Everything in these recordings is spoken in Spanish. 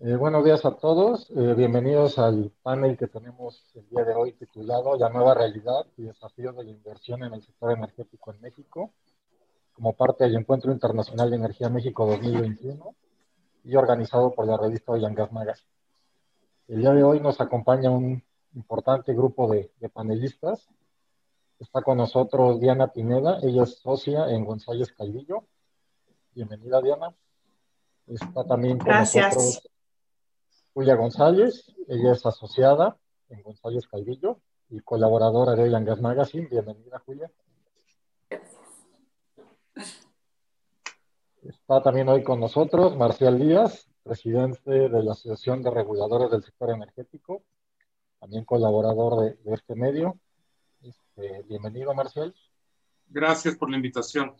Eh, buenos días a todos. Eh, bienvenidos al panel que tenemos el día de hoy titulado La nueva realidad y desafíos de la inversión en el sector energético en México, como parte del Encuentro Internacional de Energía México 2021 y organizado por la revista Oil Gas Magazine. El día de hoy nos acompaña un importante grupo de, de panelistas. Está con nosotros Diana Pineda, ella es socia en González Calvillo. Bienvenida, Diana. Está también con Gracias. nosotros Julia González, ella es asociada en González Calvillo y colaboradora de Oil Gas Magazine. Bienvenida, Julia. Está también hoy con nosotros Marcial Díaz, presidente de la Asociación de Reguladores del Sector Energético, también colaborador de, de este medio. Este, bienvenido, Marcial. Gracias por la invitación.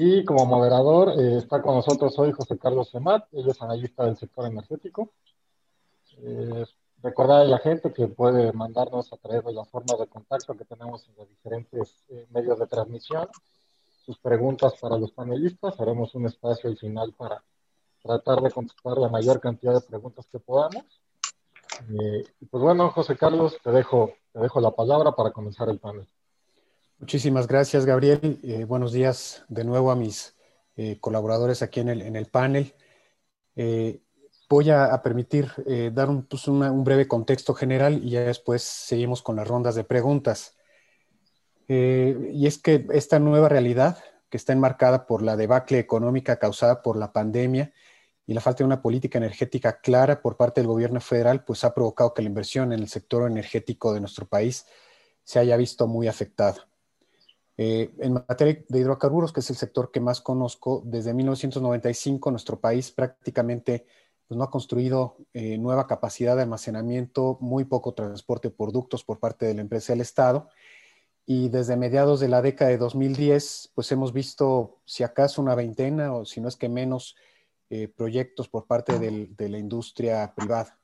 Y como moderador eh, está con nosotros hoy José Carlos Semat, él es analista del sector energético. Eh, recordar a la gente que puede mandarnos a través de las formas de contacto que tenemos en los diferentes eh, medios de transmisión sus preguntas para los panelistas. Haremos un espacio al final para tratar de contestar la mayor cantidad de preguntas que podamos. Eh, pues bueno, José Carlos, te dejo, te dejo la palabra para comenzar el panel. Muchísimas gracias, Gabriel. Eh, buenos días de nuevo a mis eh, colaboradores aquí en el, en el panel. Eh, voy a, permitir dar un, pues un, breve contexto general y ya después seguimos con las rondas de preguntas. Y es que esta nueva realidad que está enmarcada por la debacle económica causada por la pandemia y la falta de una política energética clara por parte del gobierno federal, pues ha provocado que la inversión en el sector energético de nuestro país se haya visto muy afectada. Eh, en materia de hidrocarburos, que es el sector que más conozco, desde 1995 nuestro país prácticamente pues, no ha construido eh, nueva capacidad de almacenamiento, muy poco transporte de productos por parte de la empresa del Estado. Y desde mediados de la década de 2010, pues hemos visto, si acaso, una veintena o si no es que menos, eh, proyectos por parte de la industria privada.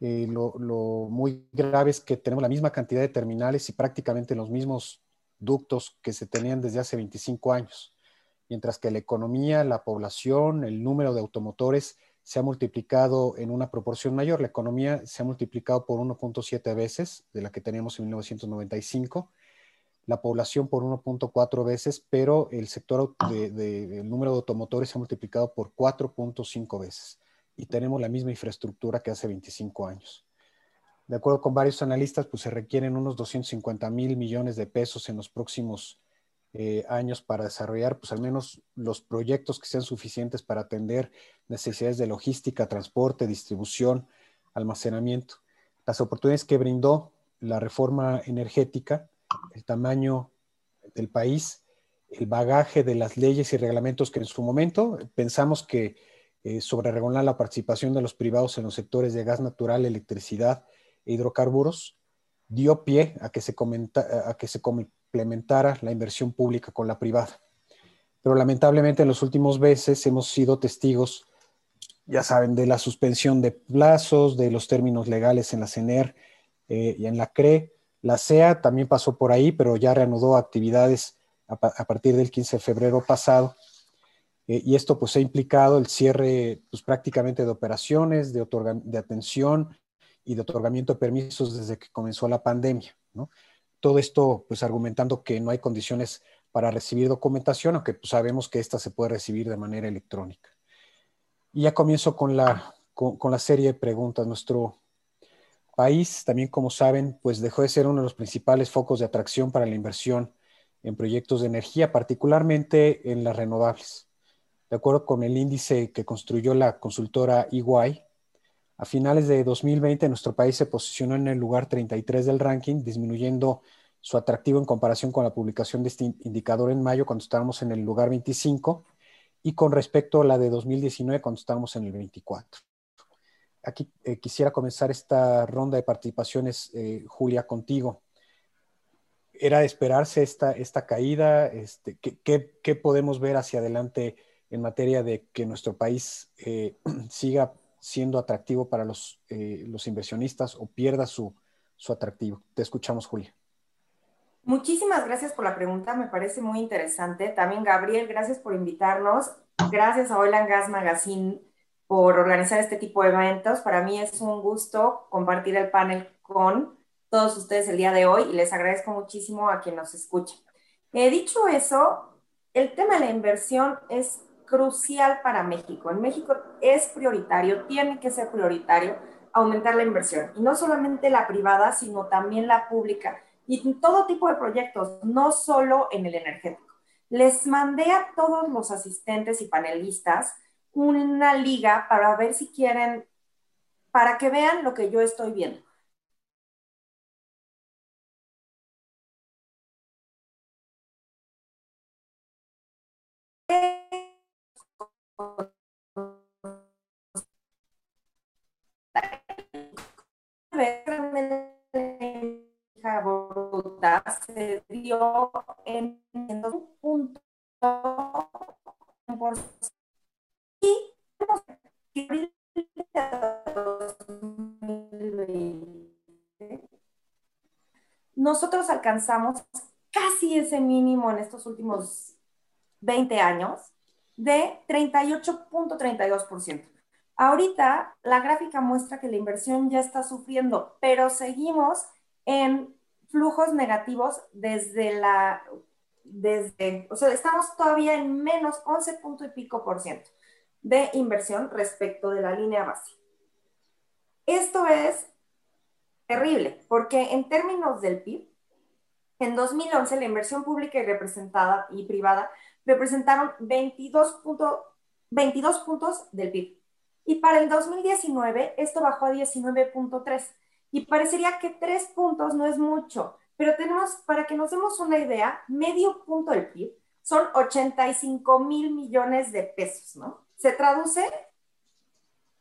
Eh, lo, lo, muy grave es que tenemos la misma cantidad de terminales y prácticamente los mismos ductos que se tenían desde hace 25 años, mientras que la economía, la población, el número de automotores se ha multiplicado en una proporción mayor. La economía se ha multiplicado por 1.7 veces de la que teníamos en 1995, la población por 1.4 veces, pero el sector de, de, el número de automotores se ha multiplicado por 4.5 veces. Y tenemos la misma infraestructura que hace 25 años de acuerdo con varios analistas, pues se requieren unos 250 mil millones de pesos en los próximos eh, años para desarrollar, pues al menos los proyectos que sean suficientes para atender necesidades de logística, transporte, distribución, almacenamiento. Las oportunidades que brindó la reforma energética, el tamaño del país, el bagaje de las leyes y reglamentos que en su momento pensamos que eh, sobre regular la participación de los privados en los sectores de gas natural, electricidad, hidrocarburos dio pie a que, se comenta, a que se complementara la inversión pública con la privada. Pero lamentablemente en los últimos meses hemos sido testigos, ya saben, de la suspensión de plazos, de los términos legales en la CENER eh, y en la CRE. La CEA también pasó por ahí, pero ya reanudó actividades a, partir del 15 de febrero pasado. Eh, y esto pues ha implicado el cierre pues, prácticamente de operaciones, de, de atención y de otorgamiento de permisos desde que comenzó la pandemia. ¿no? Todo esto, pues argumentando que no hay condiciones para recibir documentación, aunque pues, sabemos que esta se puede recibir de manera electrónica. Y ya comienzo con la, con, con la serie de preguntas. Nuestro país, también como saben, pues dejó de ser uno de los principales focos de atracción para la inversión en proyectos de energía, particularmente en las renovables. De acuerdo con el índice que construyó la consultora EY, a finales de 2020, nuestro país se posicionó en el lugar 33 del ranking, disminuyendo su atractivo en comparación con la publicación de este indicador en mayo, cuando estábamos en el lugar 25, y con respecto a la de 2019, cuando estábamos en el 24. Aquí eh, quisiera comenzar esta ronda de participaciones, eh, Julia, contigo. ¿Era de esperarse esta, esta caída? Este, ¿qué, podemos ver hacia adelante en materia de que nuestro país eh, siga siendo atractivo para los, eh, los inversionistas o pierda su, su atractivo. Te escuchamos, Julia. Muchísimas gracias por la pregunta, me parece muy interesante. También, Gabriel, gracias por invitarnos. Gracias a Oil Gas Magazine por organizar este tipo de eventos. Para mí es un gusto compartir el panel con todos ustedes el día de hoy y les agradezco muchísimo a quien nos escucha. He dicho eso, el tema de la inversión es crucial para México. En México es prioritario, tiene que ser prioritario aumentar la inversión. Y no solamente la privada, sino también la pública. Y todo tipo de proyectos, no solo en el energético. Les mandé a todos los asistentes y panelistas una liga para ver si quieren, para que vean lo que yo estoy viendo. Se dio en, un punto y nosotros alcanzamos casi ese mínimo en estos últimos 20 años de 38.32%. Ahorita la gráfica muestra que la inversión ya está sufriendo, pero seguimos en flujos negativos desde la, desde, o sea, estamos todavía en menos 11 punto y pico por ciento de inversión respecto de la línea base. Esto es terrible, porque en términos del PIB, en 2011 la inversión pública y representada y privada representaron 22, 22 puntos del PIB. Y para el 2019 esto bajó a 19.3 y parecería que tres puntos no es mucho, pero tenemos, para que nos demos una idea, medio punto del PIB son 85 mil millones de pesos, ¿no? Se traduce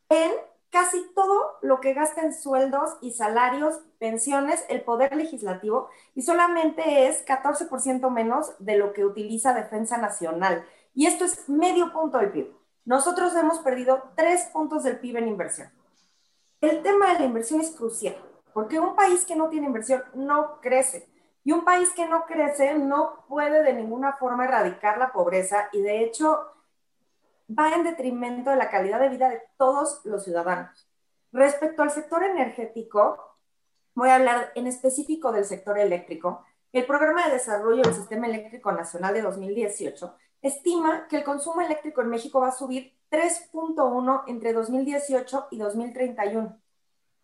en casi todo lo que gasta en sueldos y salarios, pensiones, el poder legislativo, y solamente es 14% menos de lo que utiliza Defensa Nacional. Y esto es medio punto del PIB. Nosotros hemos perdido tres puntos del PIB en inversión. El tema de la inversión es crucial, porque un país que no tiene inversión no crece. Y un país que no crece no puede de ninguna forma erradicar la pobreza y de hecho va en detrimento de la calidad de vida de todos los ciudadanos. Respecto al sector energético, voy a hablar en específico del sector eléctrico. El Programa de Desarrollo del Sistema Eléctrico Nacional de 2018 estima que el consumo eléctrico en México va a subir 3.1 entre 2018 y 2031.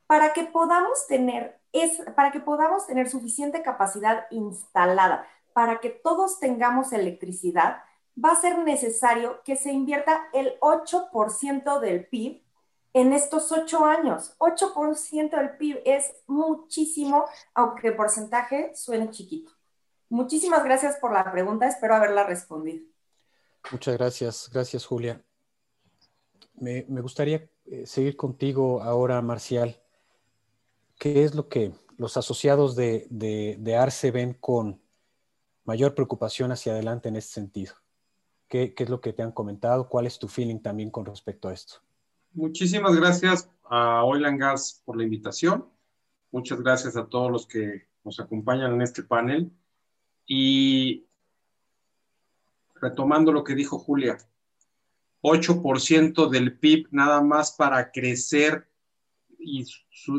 Para que podamos tener es para que podamos tener suficiente capacidad instalada, para que todos tengamos electricidad, va a ser necesario que se invierta el 8% del PIB en estos ocho años. 8% del PIB es muchísimo, aunque porcentaje suene chiquito. Muchísimas gracias por la pregunta, espero haberla respondido. Muchas gracias, gracias Julia. Me, gustaría eh, seguir contigo ahora, Marcial. ¿Qué es lo que los asociados de, de, Arce ven con mayor preocupación hacia adelante en este sentido? ¿Qué, ¿Qué, es lo que te han comentado? ¿Cuál es tu feeling también con respecto a esto? Muchísimas gracias a Oil Gas por la invitación. Muchas gracias a todos los que nos acompañan en este panel. Y retomando lo que dijo Julia, 8% del PIB nada más para crecer y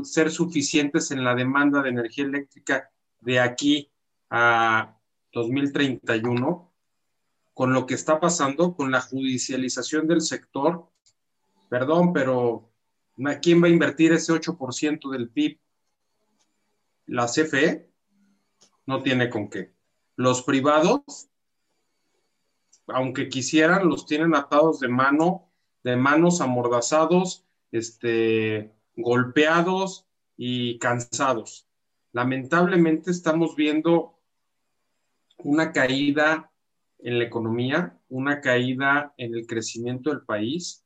ser suficientes en la demanda de energía eléctrica de aquí a 2031, con lo que está pasando, con la judicialización del sector, perdón, pero ¿a quién va a invertir ese 8% del PIB? La CFE no tiene con qué. Los privados aunque quisieran, los tienen atados de mano, de manos amordazados, este, golpeados y cansados. Lamentablemente estamos viendo una caída en la economía, una caída en el crecimiento del país.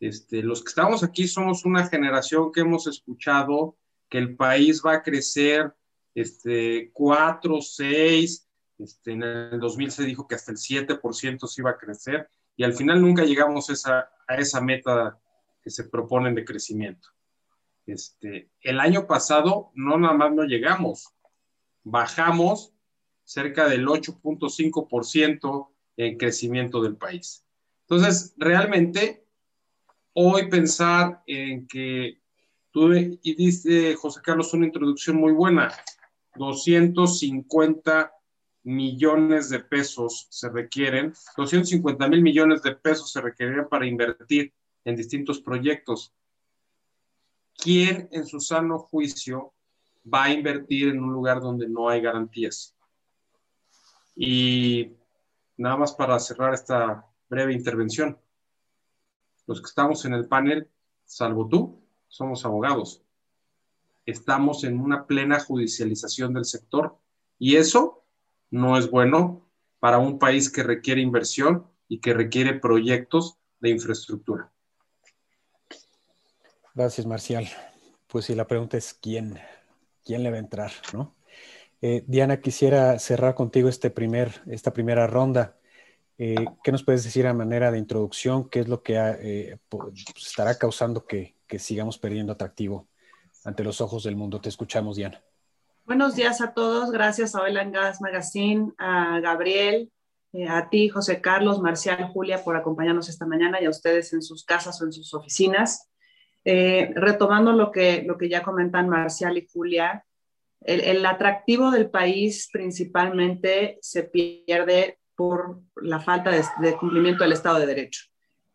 Este, los que estamos aquí somos una generación que hemos escuchado que el país va a crecer este, cuatro, seis, este, en el 2000 se dijo que hasta el 7% se iba a crecer y al final nunca llegamos a esa meta que se proponen de crecimiento. Este, el año pasado no nada más no llegamos, bajamos cerca del 8.5% en crecimiento del país. Entonces, realmente, hoy pensar en que tú y dice José Carlos una introducción muy buena, 250 millones de pesos se requieren, 250 mil millones de pesos se requerirían para invertir en distintos proyectos. ¿Quién en su sano juicio va a invertir en un lugar donde no hay garantías? Y nada más para cerrar esta breve intervención. Los que estamos en el panel, salvo tú, somos abogados. Estamos en una plena judicialización del sector y eso no es bueno para un país que requiere inversión y que requiere proyectos de infraestructura. Gracias, Marcial. Pues si la pregunta es quién, quién le va a entrar, ¿no? Eh, Diana, quisiera cerrar contigo este primer, esta primera ronda. Eh, ¿Qué nos puedes decir a manera de introducción? ¿Qué es lo que eh, estará causando que, que, sigamos perdiendo atractivo ante los ojos del mundo? Te escuchamos, Diana. Buenos días a todos. Gracias a Oil Gas Magazine, a Gabriel, a ti, José Carlos, Marcial, Julia, por acompañarnos esta mañana y a ustedes en sus casas o en sus oficinas. retomando lo que, lo que ya comentan Marcial y Julia, el, atractivo del país principalmente se pierde por la falta de, cumplimiento del Estado de Derecho.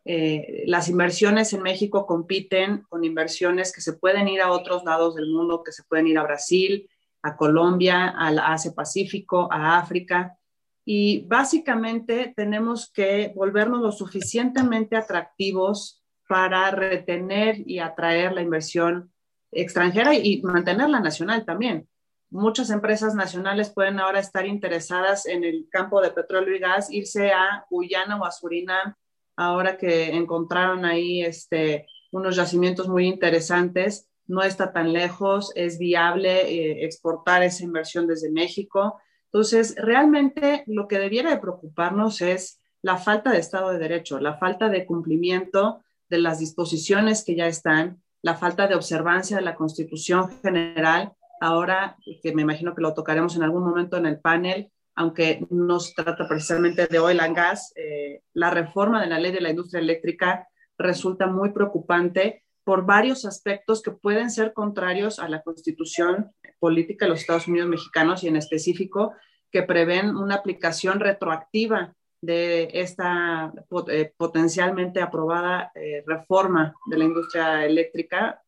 Eh, las inversiones en México compiten con inversiones que se pueden ir a otros lados del mundo, que se pueden ir a Brasil, a Colombia, al Asia Pacífico, a África. Y básicamente tenemos que volvernos lo suficientemente atractivos para retener y atraer la inversión extranjera y mantenerla nacional también muchas empresas nacionales pueden ahora estar interesadas en el campo de petróleo y gas, irse a Guyana o a Surinam, ahora que encontraron ahí este, unos yacimientos muy interesantes. No está tan lejos, es viable eh, exportar esa inversión desde México. Entonces, realmente lo que debiera de preocuparnos es la falta de Estado de Derecho, la falta de cumplimiento de las disposiciones que ya están, la falta de observancia de la Constitución General ahora, que me imagino que lo tocaremos en algún momento en el panel, aunque no se trata precisamente de oil and gas, eh, la reforma de la ley de la industria eléctrica resulta muy preocupante por varios aspectos que pueden ser contrarios a la constitución política de los Estados Unidos mexicanos y en específico que prevén una aplicación retroactiva de esta eh, potencialmente aprobada eh, reforma de la industria eléctrica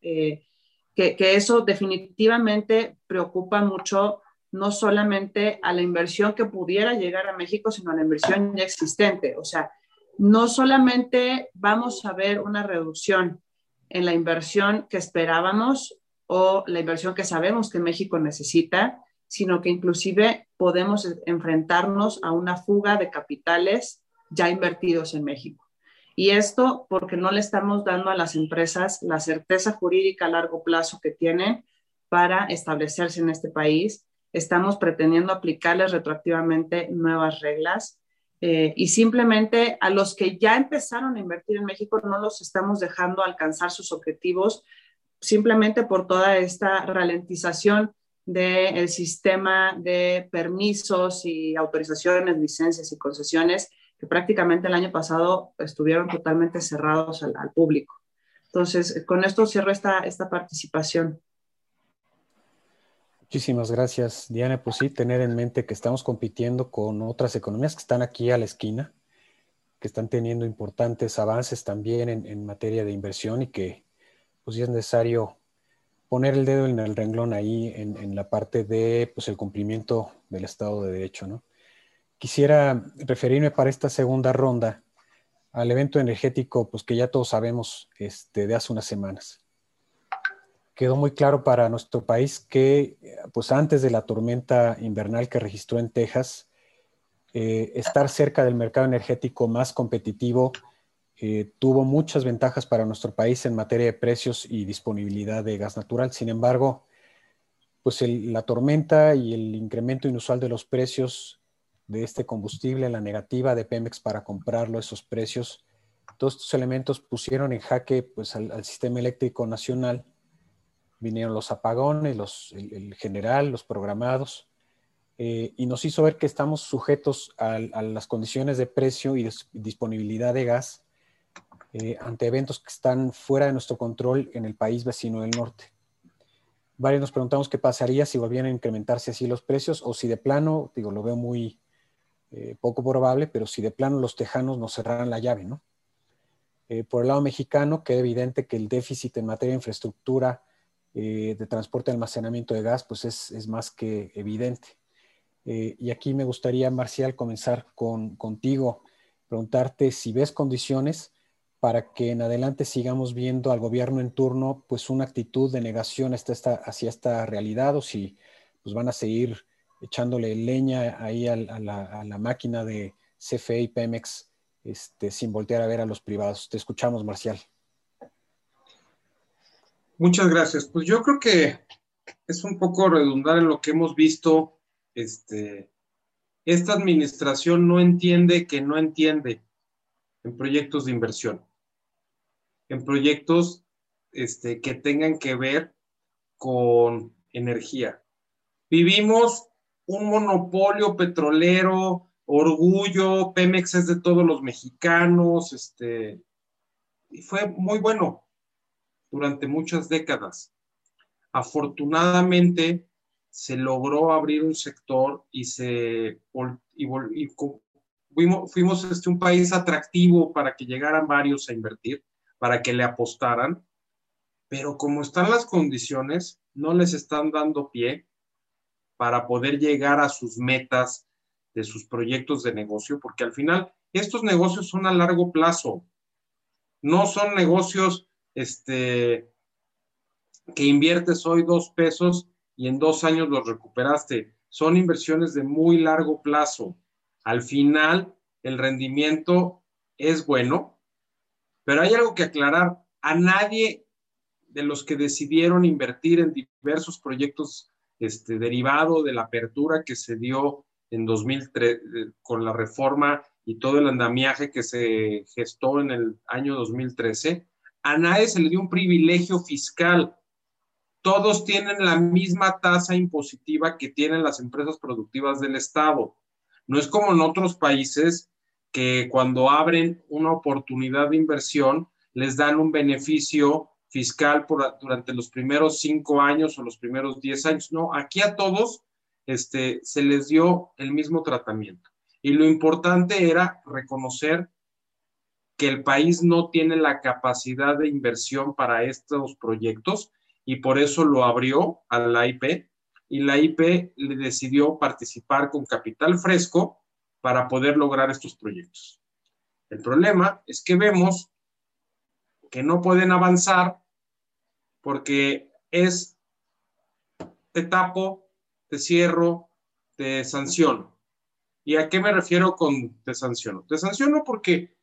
que, eso definitivamente preocupa mucho no solamente a la inversión que pudiera llegar a México, sino a la inversión ya existente. O sea, no solamente vamos a ver una reducción en la inversión que esperábamos o la inversión que sabemos que México necesita, sino que inclusive podemos enfrentarnos a una fuga de capitales ya invertidos en México. Y esto porque no le estamos dando a las empresas la certeza jurídica a largo plazo que tienen para establecerse en este país. Estamos pretendiendo aplicarles retroactivamente nuevas reglas eh, y simplemente a los que ya empezaron a invertir en México no los estamos dejando alcanzar sus objetivos simplemente por toda esta ralentización del sistema de permisos y autorizaciones, licencias y concesiones que prácticamente el año pasado estuvieron totalmente cerrados al, público. Entonces, con esto cierro esta, esta participación. Muchísimas gracias, Diana. Pues sí, tener en mente que estamos compitiendo con otras economías que están aquí a la esquina, que están teniendo importantes avances también en, materia de inversión y que pues sí es necesario poner el dedo en el renglón ahí en, en la parte de pues, el cumplimiento del Estado de Derecho, ¿no? quisiera referirme para esta segunda ronda al evento energético, pues que ya todos sabemos este, de hace unas semanas. Quedó muy claro para nuestro país que, pues antes de la tormenta invernal que registró en Texas, eh, estar cerca del mercado energético más competitivo eh, tuvo muchas ventajas para nuestro país en materia de precios y disponibilidad de gas natural. Sin embargo, pues la tormenta y el incremento inusual de los precios de este combustible, la negativa de Pemex para comprarlo, esos precios, todos estos elementos pusieron en jaque pues, al, sistema eléctrico nacional. Vinieron los apagones, los, el, general, los programados, eh, y nos hizo ver que estamos sujetos a, las condiciones de precio y disponibilidad de gas eh, ante eventos que están fuera de nuestro control en el país vecino del norte. Varios nos preguntamos qué pasaría si volvieran a incrementarse así los precios o si de plano, digo, lo veo muy eh, poco probable, pero si de plano los tejanos nos cerraran la llave, ¿no? Eh, por el lado mexicano, queda evidente que el déficit en materia de infraestructura de transporte y almacenamiento de gas, pues es, más que evidente. y aquí me gustaría, Marcial, comenzar con, contigo, preguntarte si ves condiciones para que en adelante sigamos viendo al gobierno en turno pues una actitud de negación hacia esta, realidad o si pues van a seguir echándole leña ahí a, la, máquina de CFE y Pemex este, sin voltear a ver a los privados. Te escuchamos, Marcial. Muchas gracias. Pues yo creo que es un poco redundar en lo que hemos visto. Este, esta administración no entiende que no entiende en proyectos de inversión en proyectos este, que tengan que ver con energía. Vivimos un monopolio petrolero, orgullo, Pemex es de todos los mexicanos, este, y fue muy bueno durante muchas décadas. Afortunadamente se logró abrir un sector y se y, fuimos, fuimos este, un país atractivo para que llegaran varios a invertir para que le apostaran, pero como están las condiciones, no les están dando pie para poder llegar a sus metas de sus proyectos de negocio, porque al final estos negocios son a largo plazo, no son negocios este, que inviertes hoy dos pesos y en dos años los recuperaste, son inversiones de muy largo plazo. Al final, el rendimiento es bueno, pero hay algo que aclarar. A nadie de los que decidieron invertir en diversos proyectos este, derivado de la apertura que se dio en 2003 eh, con la reforma y todo el andamiaje que se gestó en el año 2013, a nadie se le dio un privilegio fiscal. Todos tienen la misma tasa impositiva que tienen las empresas productivas del Estado. No es como en otros países que cuando abren una oportunidad de inversión les dan un beneficio fiscal por, durante los primeros cinco años o los primeros diez años. No, aquí a todos este, se les dio el mismo tratamiento. Y lo importante era reconocer que el país no tiene la capacidad de inversión para estos proyectos y por eso lo abrió a la IP y la IP le decidió participar con capital fresco para poder lograr estos proyectos. El problema es que vemos que no pueden avanzar porque es te tapo, te cierro, te sanciono. ¿Y a qué me refiero con te sanciono? Te sanciono porque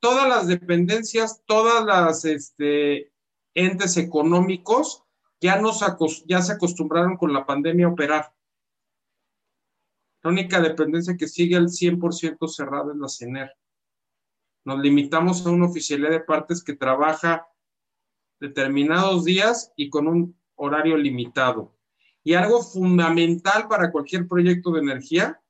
todas las dependencias, todas las este, entes económicos ya, nos, ya se acostumbraron con la pandemia a operar. La única dependencia que sigue al 100% cerrada es la CENER. Nos limitamos a una oficialidad de partes que trabaja determinados días y con un horario limitado. Y algo fundamental para cualquier proyecto de energía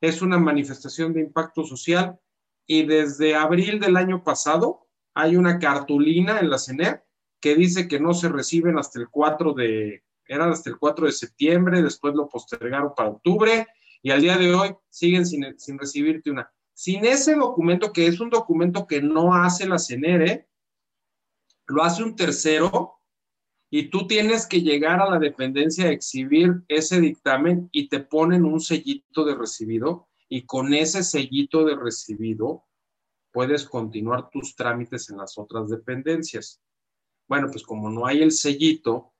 es una manifestación de impacto social. Y desde abril del año pasado hay una cartulina en la CENER que dice que no se reciben hasta el 4 de eran hasta el 4 de septiembre, después lo postergaron para octubre y al día de hoy siguen sin, recibirte una. Sin ese documento, que es un documento que no hace la CENERE, lo hace un tercero y tú tienes que llegar a la dependencia a exhibir ese dictamen y te ponen un sellito de recibido y con ese sellito de recibido puedes continuar tus trámites en las otras dependencias. Bueno, pues como no hay el sellito,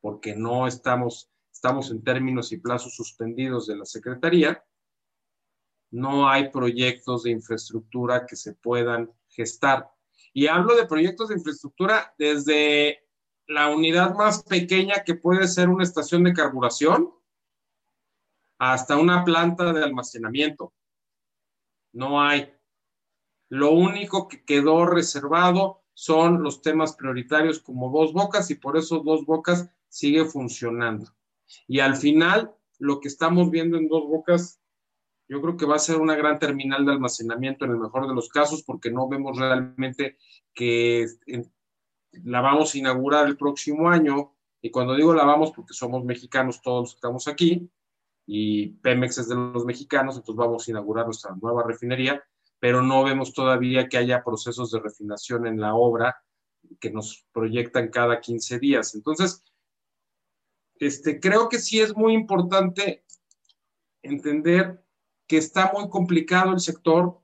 porque no estamos, estamos en términos y plazos suspendidos de la Secretaría, no hay proyectos de infraestructura que se puedan gestar. Y hablo de proyectos de infraestructura desde la unidad más pequeña que puede ser una estación de carburación hasta una planta de almacenamiento. No hay. Lo único que quedó reservado son los temas prioritarios como dos bocas y por eso dos bocas sigue funcionando. Y al final, lo que estamos viendo en dos bocas Yo creo que va a ser una gran terminal de almacenamiento en el mejor de los casos porque no vemos realmente que la vamos a inaugurar el próximo año. Y cuando digo la vamos porque somos mexicanos todos estamos aquí y Pemex es de los mexicanos, entonces vamos a inaugurar nuestra nueva refinería, pero no vemos todavía que haya procesos de refinación en la obra que nos proyectan cada 15 días. Entonces, este, creo que sí es muy importante entender que está muy complicado el sector,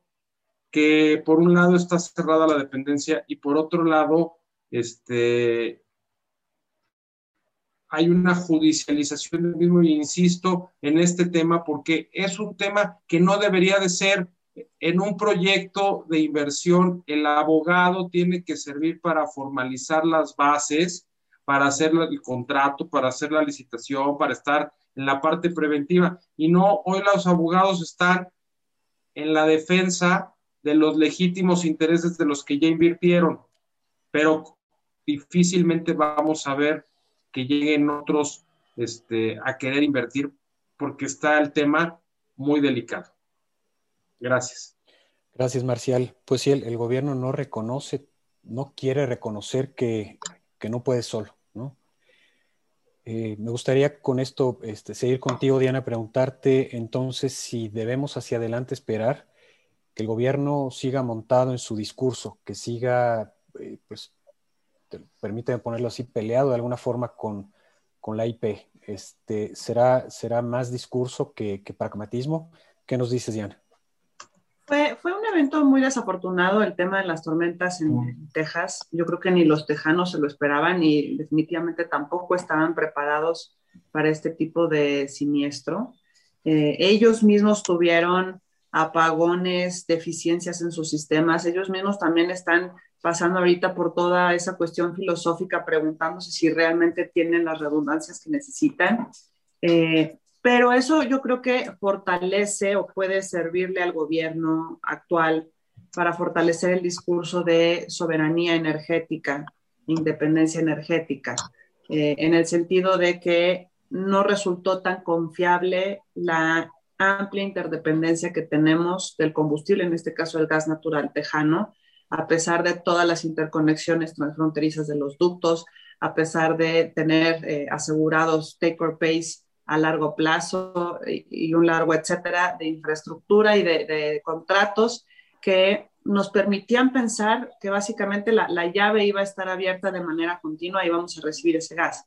que por un lado está cerrada la dependencia y por otro lado, este, hay una judicialización del mismo, y insisto en este tema, porque es un tema que no debería de ser en un proyecto de inversión, el abogado tiene que servir para formalizar las bases, para hacer el contrato, para hacer la licitación, para estar en la parte preventiva. Y no, hoy los abogados están en la defensa de los legítimos intereses de los que ya invirtieron, pero difícilmente vamos a ver que lleguen otros este, a querer invertir porque está el tema muy delicado. Gracias. Gracias, Marcial. Pues sí, el, gobierno no reconoce, no quiere reconocer que, no puede solo, ¿no? Eh, me gustaría con esto este, seguir contigo, Diana, preguntarte entonces si debemos hacia adelante esperar que el gobierno siga montado en su discurso, que siga, eh, pues, permíteme ponerlo así, peleado de alguna forma con, la IP. Este, ¿será, ¿Será más discurso que, que pragmatismo? ¿Qué nos dices, Diana? Fue, fue, un evento muy desafortunado el tema de las tormentas en, Texas. Yo creo que ni los tejanos se lo esperaban y definitivamente tampoco estaban preparados para este tipo de siniestro. Eh, ellos mismos tuvieron apagones, deficiencias en sus sistemas. Ellos mismos también están pasando ahorita por toda esa cuestión filosófica, preguntándose si realmente tienen las redundancias que necesitan. Eh, pero eso yo creo que fortalece o puede servirle al gobierno actual para fortalecer el discurso de soberanía energética, independencia energética, eh, en el sentido de que no resultó tan confiable la amplia interdependencia que tenemos del combustible, en este caso el gas natural tejano, a pesar de todas las interconexiones transfronterizas de los ductos, a pesar de tener eh, asegurados take or pays a largo plazo y, un largo etcétera de infraestructura y de, contratos que nos permitían pensar que básicamente la, llave iba a estar abierta de manera continua y vamos a recibir ese gas.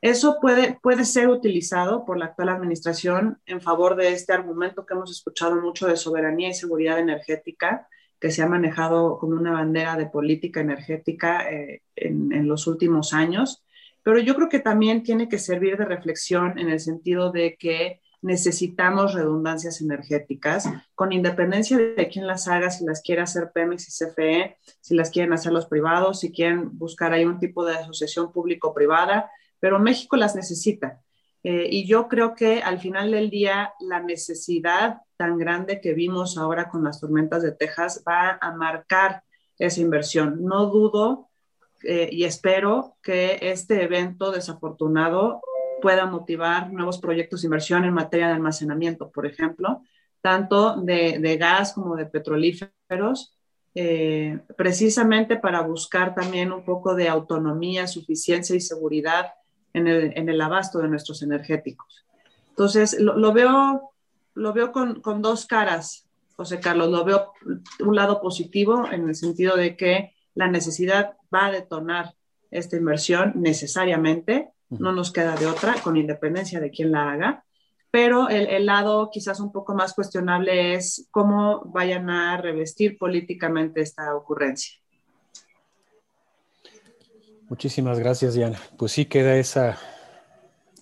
Eso puede, puede ser utilizado por la actual administración en favor de este argumento que hemos escuchado mucho de soberanía y seguridad energética, que se ha manejado como una bandera de política energética eh, en, en, los últimos años pero yo creo que también tiene que servir de reflexión en el sentido de que necesitamos redundancias energéticas, con independencia de quién las haga, si las quiere hacer Pemex y CFE, si las quieren hacer los privados, si quieren buscar ahí un tipo de asociación público-privada, pero México las necesita. Eh, y yo creo que al final del día la necesidad tan grande que vimos ahora con las tormentas de Texas va a marcar esa inversión. No dudo eh, y espero que este evento desafortunado pueda motivar nuevos proyectos de inversión en materia de almacenamiento, por ejemplo, tanto de, gas como de petrolíferos, eh, precisamente para buscar también un poco de autonomía, suficiencia y seguridad en el, abasto de nuestros energéticos. Entonces, lo, veo, lo veo con, con, dos caras, José Carlos. Lo veo un lado positivo en el sentido de que la necesidad va a detonar esta inversión necesariamente, no nos queda de otra, con independencia de quién la haga, pero el, lado quizás un poco más cuestionable es cómo vayan a revestir políticamente esta ocurrencia. Muchísimas gracias, Diana. Pues sí queda esa,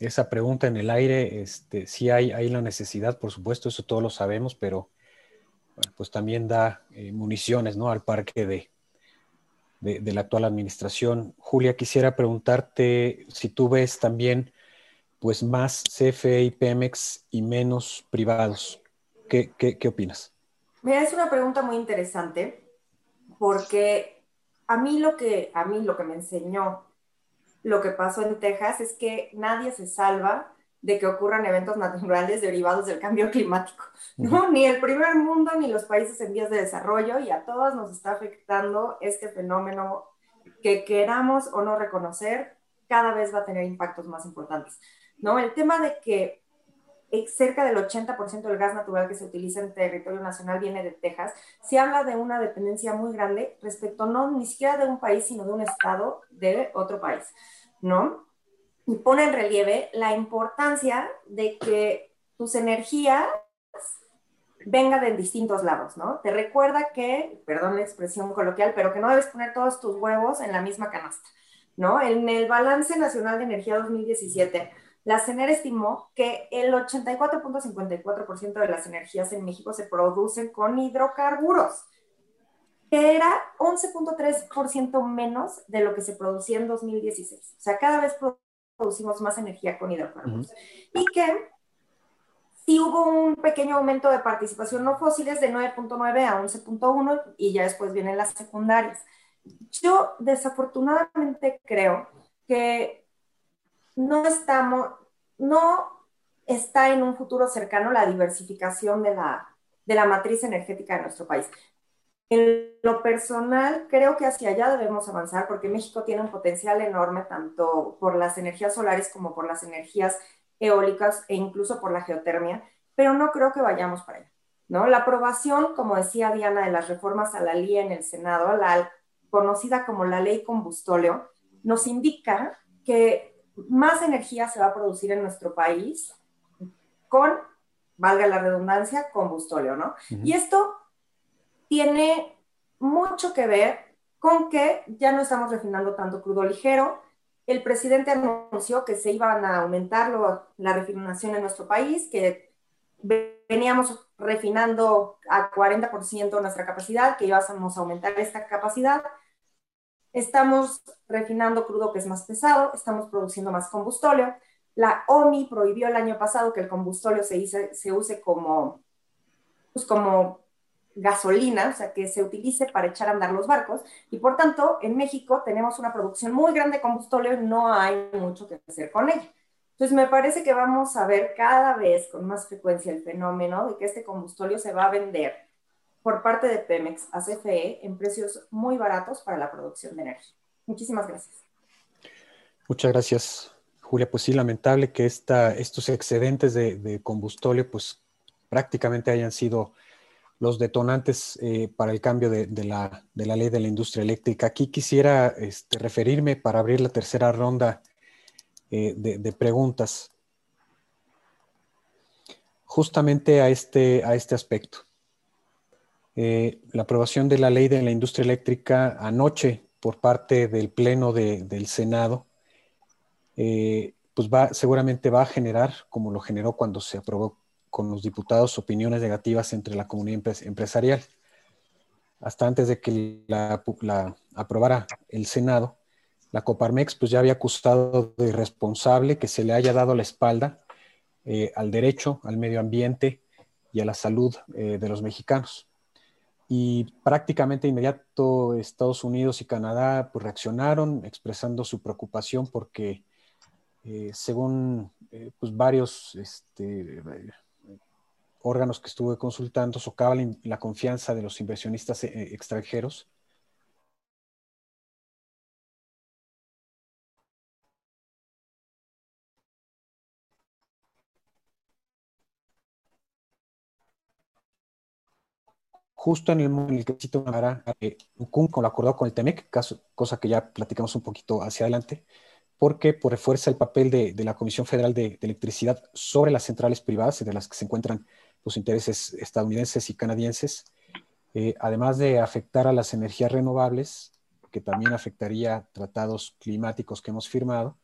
esa pregunta en el aire. Este, sí hay, la necesidad, por supuesto, eso todos lo sabemos, pero pues también da eh, municiones ¿no? al parque de, de, la actual administración. Julia, quisiera preguntarte si tú ves también pues más CFE y Pemex y menos privados. ¿Qué, qué, opinas? Mira, es una pregunta muy interesante porque a mí lo que a mí lo que me enseñó lo que pasó en Texas es que nadie se salva de que ocurran eventos naturales derivados del cambio climático. ¿no? Ni el primer mundo ni los países en vías de desarrollo y a todos nos está afectando este fenómeno que queramos o no reconocer, cada vez va a tener impactos más importantes. ¿no? El tema de que cerca del 80% del gas natural que se utiliza en territorio nacional viene de Texas, se habla de una dependencia muy grande respecto no ni siquiera de un país, sino de un estado de otro país, ¿no? Y pone en relieve la importancia de que tus energías vengan de distintos lados, ¿no? Te recuerda que, perdón la expresión coloquial, pero que no debes poner todos tus huevos en la misma canasta, ¿no? En el Balance Nacional de Energía 2017, la CENER estimó que el 84.54% de las energías en México se producen con hidrocarburos, que era 11.3% menos de lo que se producía en 2016. O sea, cada vez producimos más energía con hidrocarburos. Y que sí hubo un pequeño aumento de participación no fósiles de 9.9 a 11.1 y ya después vienen las secundarias. Yo desafortunadamente creo que no estamos, no está en un futuro cercano la diversificación de la, de la matriz energética de nuestro país. En lo personal, creo que hacia allá debemos avanzar porque México tiene un potencial enorme tanto por las energías solares como por las energías eólicas e incluso por la geotermia, pero no creo que vayamos para allá. ¿no? La aprobación, como decía Diana, de las reformas a la LIA en el Senado, la conocida como la ley combustóleo, nos indica que más energía se va a producir en nuestro país con, valga la redundancia, combustóleo, ¿no? Y esto tiene mucho que ver con que ya no estamos refinando tanto crudo ligero. El presidente anunció que se iban a aumentar la refinación en nuestro país, que veníamos refinando a 40% nuestra capacidad, que íbamos a aumentar esta capacidad. Estamos refinando crudo que es más pesado, estamos produciendo más combustóleo. La OMI prohibió el año pasado que el combustóleo se, se use como, pues como gasolina, o sea, que se utilice para echar a andar los barcos. Y por tanto, en México tenemos una producción muy grande de combustóleo y no hay mucho que hacer con ella. Entonces, me parece que vamos a ver cada vez con más frecuencia el fenómeno de que este combustóleo se va a vender por parte de Pemex a CFE en precios muy baratos para la producción de energía. Muchísimas gracias. Muchas gracias, Julia. Pues sí, lamentable que esta, estos excedentes de, de combustóleo pues prácticamente hayan sido los detonantes eh, para el cambio de, la, de, la, ley de la industria eléctrica. Aquí quisiera este, referirme para abrir la tercera ronda eh, de, preguntas justamente a este, a este aspecto. Eh, la aprobación de la ley de la industria eléctrica anoche por parte del Pleno del Senado, eh, pues va, seguramente va a generar, como lo generó cuando se aprobó con los diputados, opiniones negativas entre la comunidad empresarial. Hasta antes de que la, aprobara el Senado, la Coparmex pues ya había acusado de irresponsable que se le haya dado la espalda eh, al derecho, al medio ambiente y a la salud de los mexicanos y prácticamente inmediato Estados Unidos y Canadá pues, reaccionaron expresando su preocupación porque eh, según eh, pues, varios este, órganos que estuve consultando socavan la confianza de los inversionistas eh, extranjeros justo en el momento en el que cita una eh, con lo acordado con el TEMEC, cosa que ya platicamos un poquito hacia adelante, porque por refuerza el papel de, la Comisión Federal de, Electricidad sobre las centrales privadas, de las que se encuentran los intereses estadounidenses y canadienses, eh, además de afectar a las energías renovables, que también afectaría tratados climáticos que hemos firmado,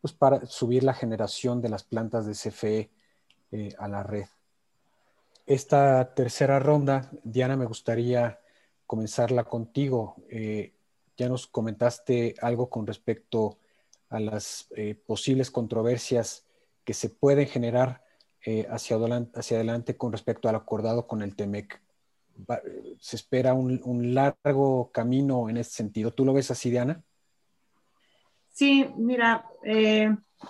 pues para subir la generación de las plantas de CFE eh, a la red esta tercera ronda, Diana, me gustaría comenzarla contigo. Eh, ya nos comentaste algo con respecto a las eh, posibles controversias que se pueden generar eh, hacia, adelante, con respecto al acordado con el TEMEC. se espera un, largo camino en este sentido. ¿Tú lo ves así, Diana? Sí, mira,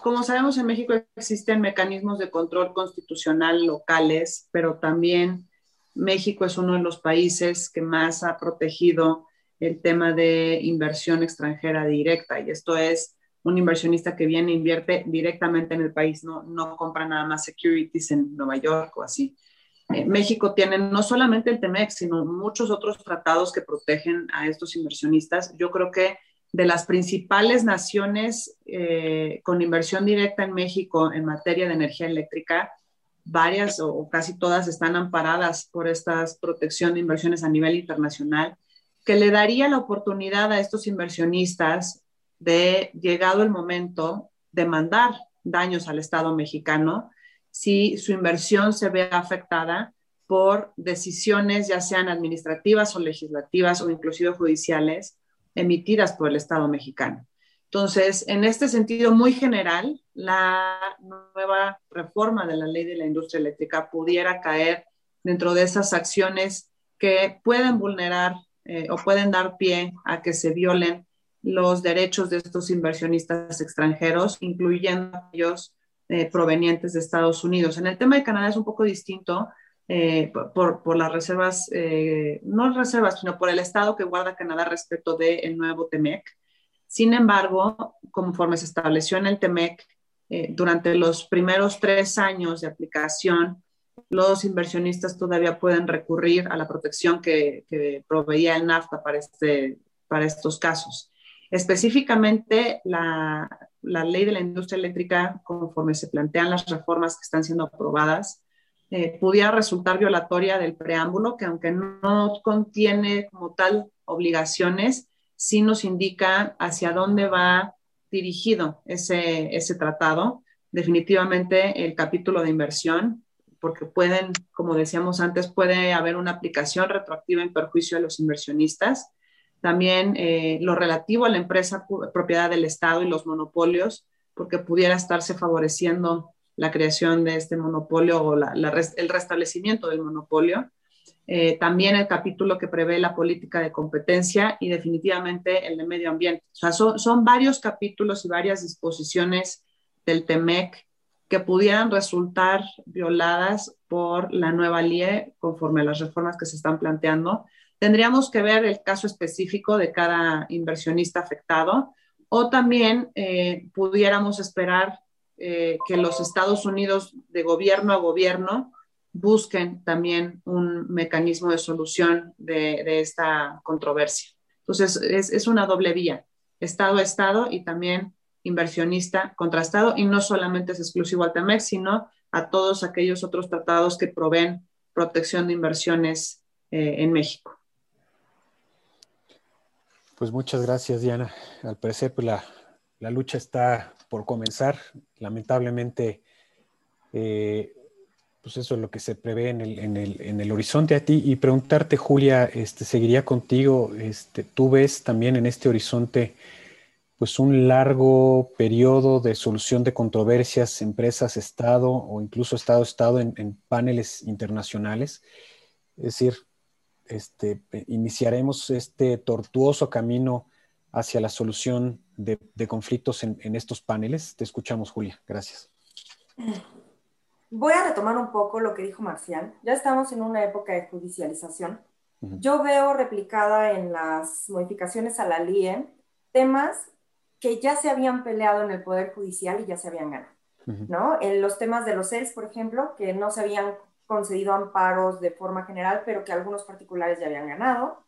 como sabemos, en México existen mecanismos de control constitucional locales, pero también México es uno de los países que más ha protegido el tema de inversión extranjera directa. Y esto es un inversionista que viene e invierte directamente en el país, no, no compra nada más securities en Nueva York o así. Eh, México tiene no solamente el TEMEX, sino muchos otros tratados que protegen a estos inversionistas. Yo creo que de las principales naciones eh, con inversión directa en México en materia de energía eléctrica, varias o casi todas están amparadas por esta protección de inversiones a nivel internacional, que le daría la oportunidad a estos inversionistas de, llegado el momento, demandar daños al Estado mexicano si su inversión se ve afectada por decisiones ya sean administrativas o legislativas o inclusive judiciales emitidas por el Estado mexicano. Entonces, en este sentido muy general, la nueva reforma de la ley de la industria eléctrica pudiera caer dentro de esas acciones que pueden vulnerar eh, o pueden dar pie a que se violen los derechos de estos inversionistas extranjeros, incluyendo aquellos eh, provenientes de Estados Unidos. En el tema de Canadá es un poco distinto eh, por, por, las reservas, eh, no reservas, sino por el estado que guarda Canadá respecto del el nuevo TEMEC. Sin embargo, conforme se estableció en el TEMEC, eh, durante los primeros tres años de aplicación, los inversionistas todavía pueden recurrir a la protección que, que proveía el NAFTA para, este, para estos casos. Específicamente, la, la ley de la industria eléctrica, conforme se plantean las reformas que están siendo aprobadas, eh, pudiera resultar violatoria del preámbulo, que aunque no contiene como tal obligaciones, sí nos indica hacia dónde va dirigido ese, ese tratado. Definitivamente el capítulo de inversión, porque pueden, como decíamos antes, puede haber una aplicación retroactiva en perjuicio de los inversionistas. También eh, lo relativo a la empresa propiedad del Estado y los monopolios, porque pudiera estarse favoreciendo la creación de este monopolio o el restablecimiento del monopolio. Eh, también el capítulo que prevé la política de competencia y definitivamente el de medio ambiente. O sea, son, son varios capítulos y varias disposiciones del TEMEC que pudieran resultar violadas por la nueva LIE conforme a las reformas que se están planteando. Tendríamos que ver el caso específico de cada inversionista afectado o también eh, pudiéramos esperar eh, que los Estados Unidos de gobierno a gobierno busquen también un mecanismo de solución de, esta controversia. Entonces, es, una doble vía, Estado a Estado y también inversionista contra Estado, y no solamente es exclusivo al TEMEX, sino a todos aquellos otros tratados que proveen protección de inversiones eh, en México. Pues muchas gracias, Diana. Al parecer, pues la, la lucha está por comenzar. Lamentablemente, eh, pues eso es lo que se prevé en el, horizonte a ti. Y preguntarte, Julia, este, seguiría contigo, este, ¿tú ves también en este horizonte pues un largo periodo de solución de controversias, empresas, Estado o incluso Estado-Estado en, paneles internacionales? Es decir, este, iniciaremos este tortuoso camino hacia la solución de, conflictos en, estos paneles. Te escuchamos, Julia. Gracias. Voy a retomar un poco lo que dijo Marcial. Ya estamos en una época de judicialización. Yo veo replicada en las modificaciones a la LIE temas que ya se habían peleado en el Poder Judicial y ya se habían ganado. ¿no? En los temas de los CELS, por ejemplo, que no se habían concedido amparos de forma general, pero que algunos particulares ya habían ganado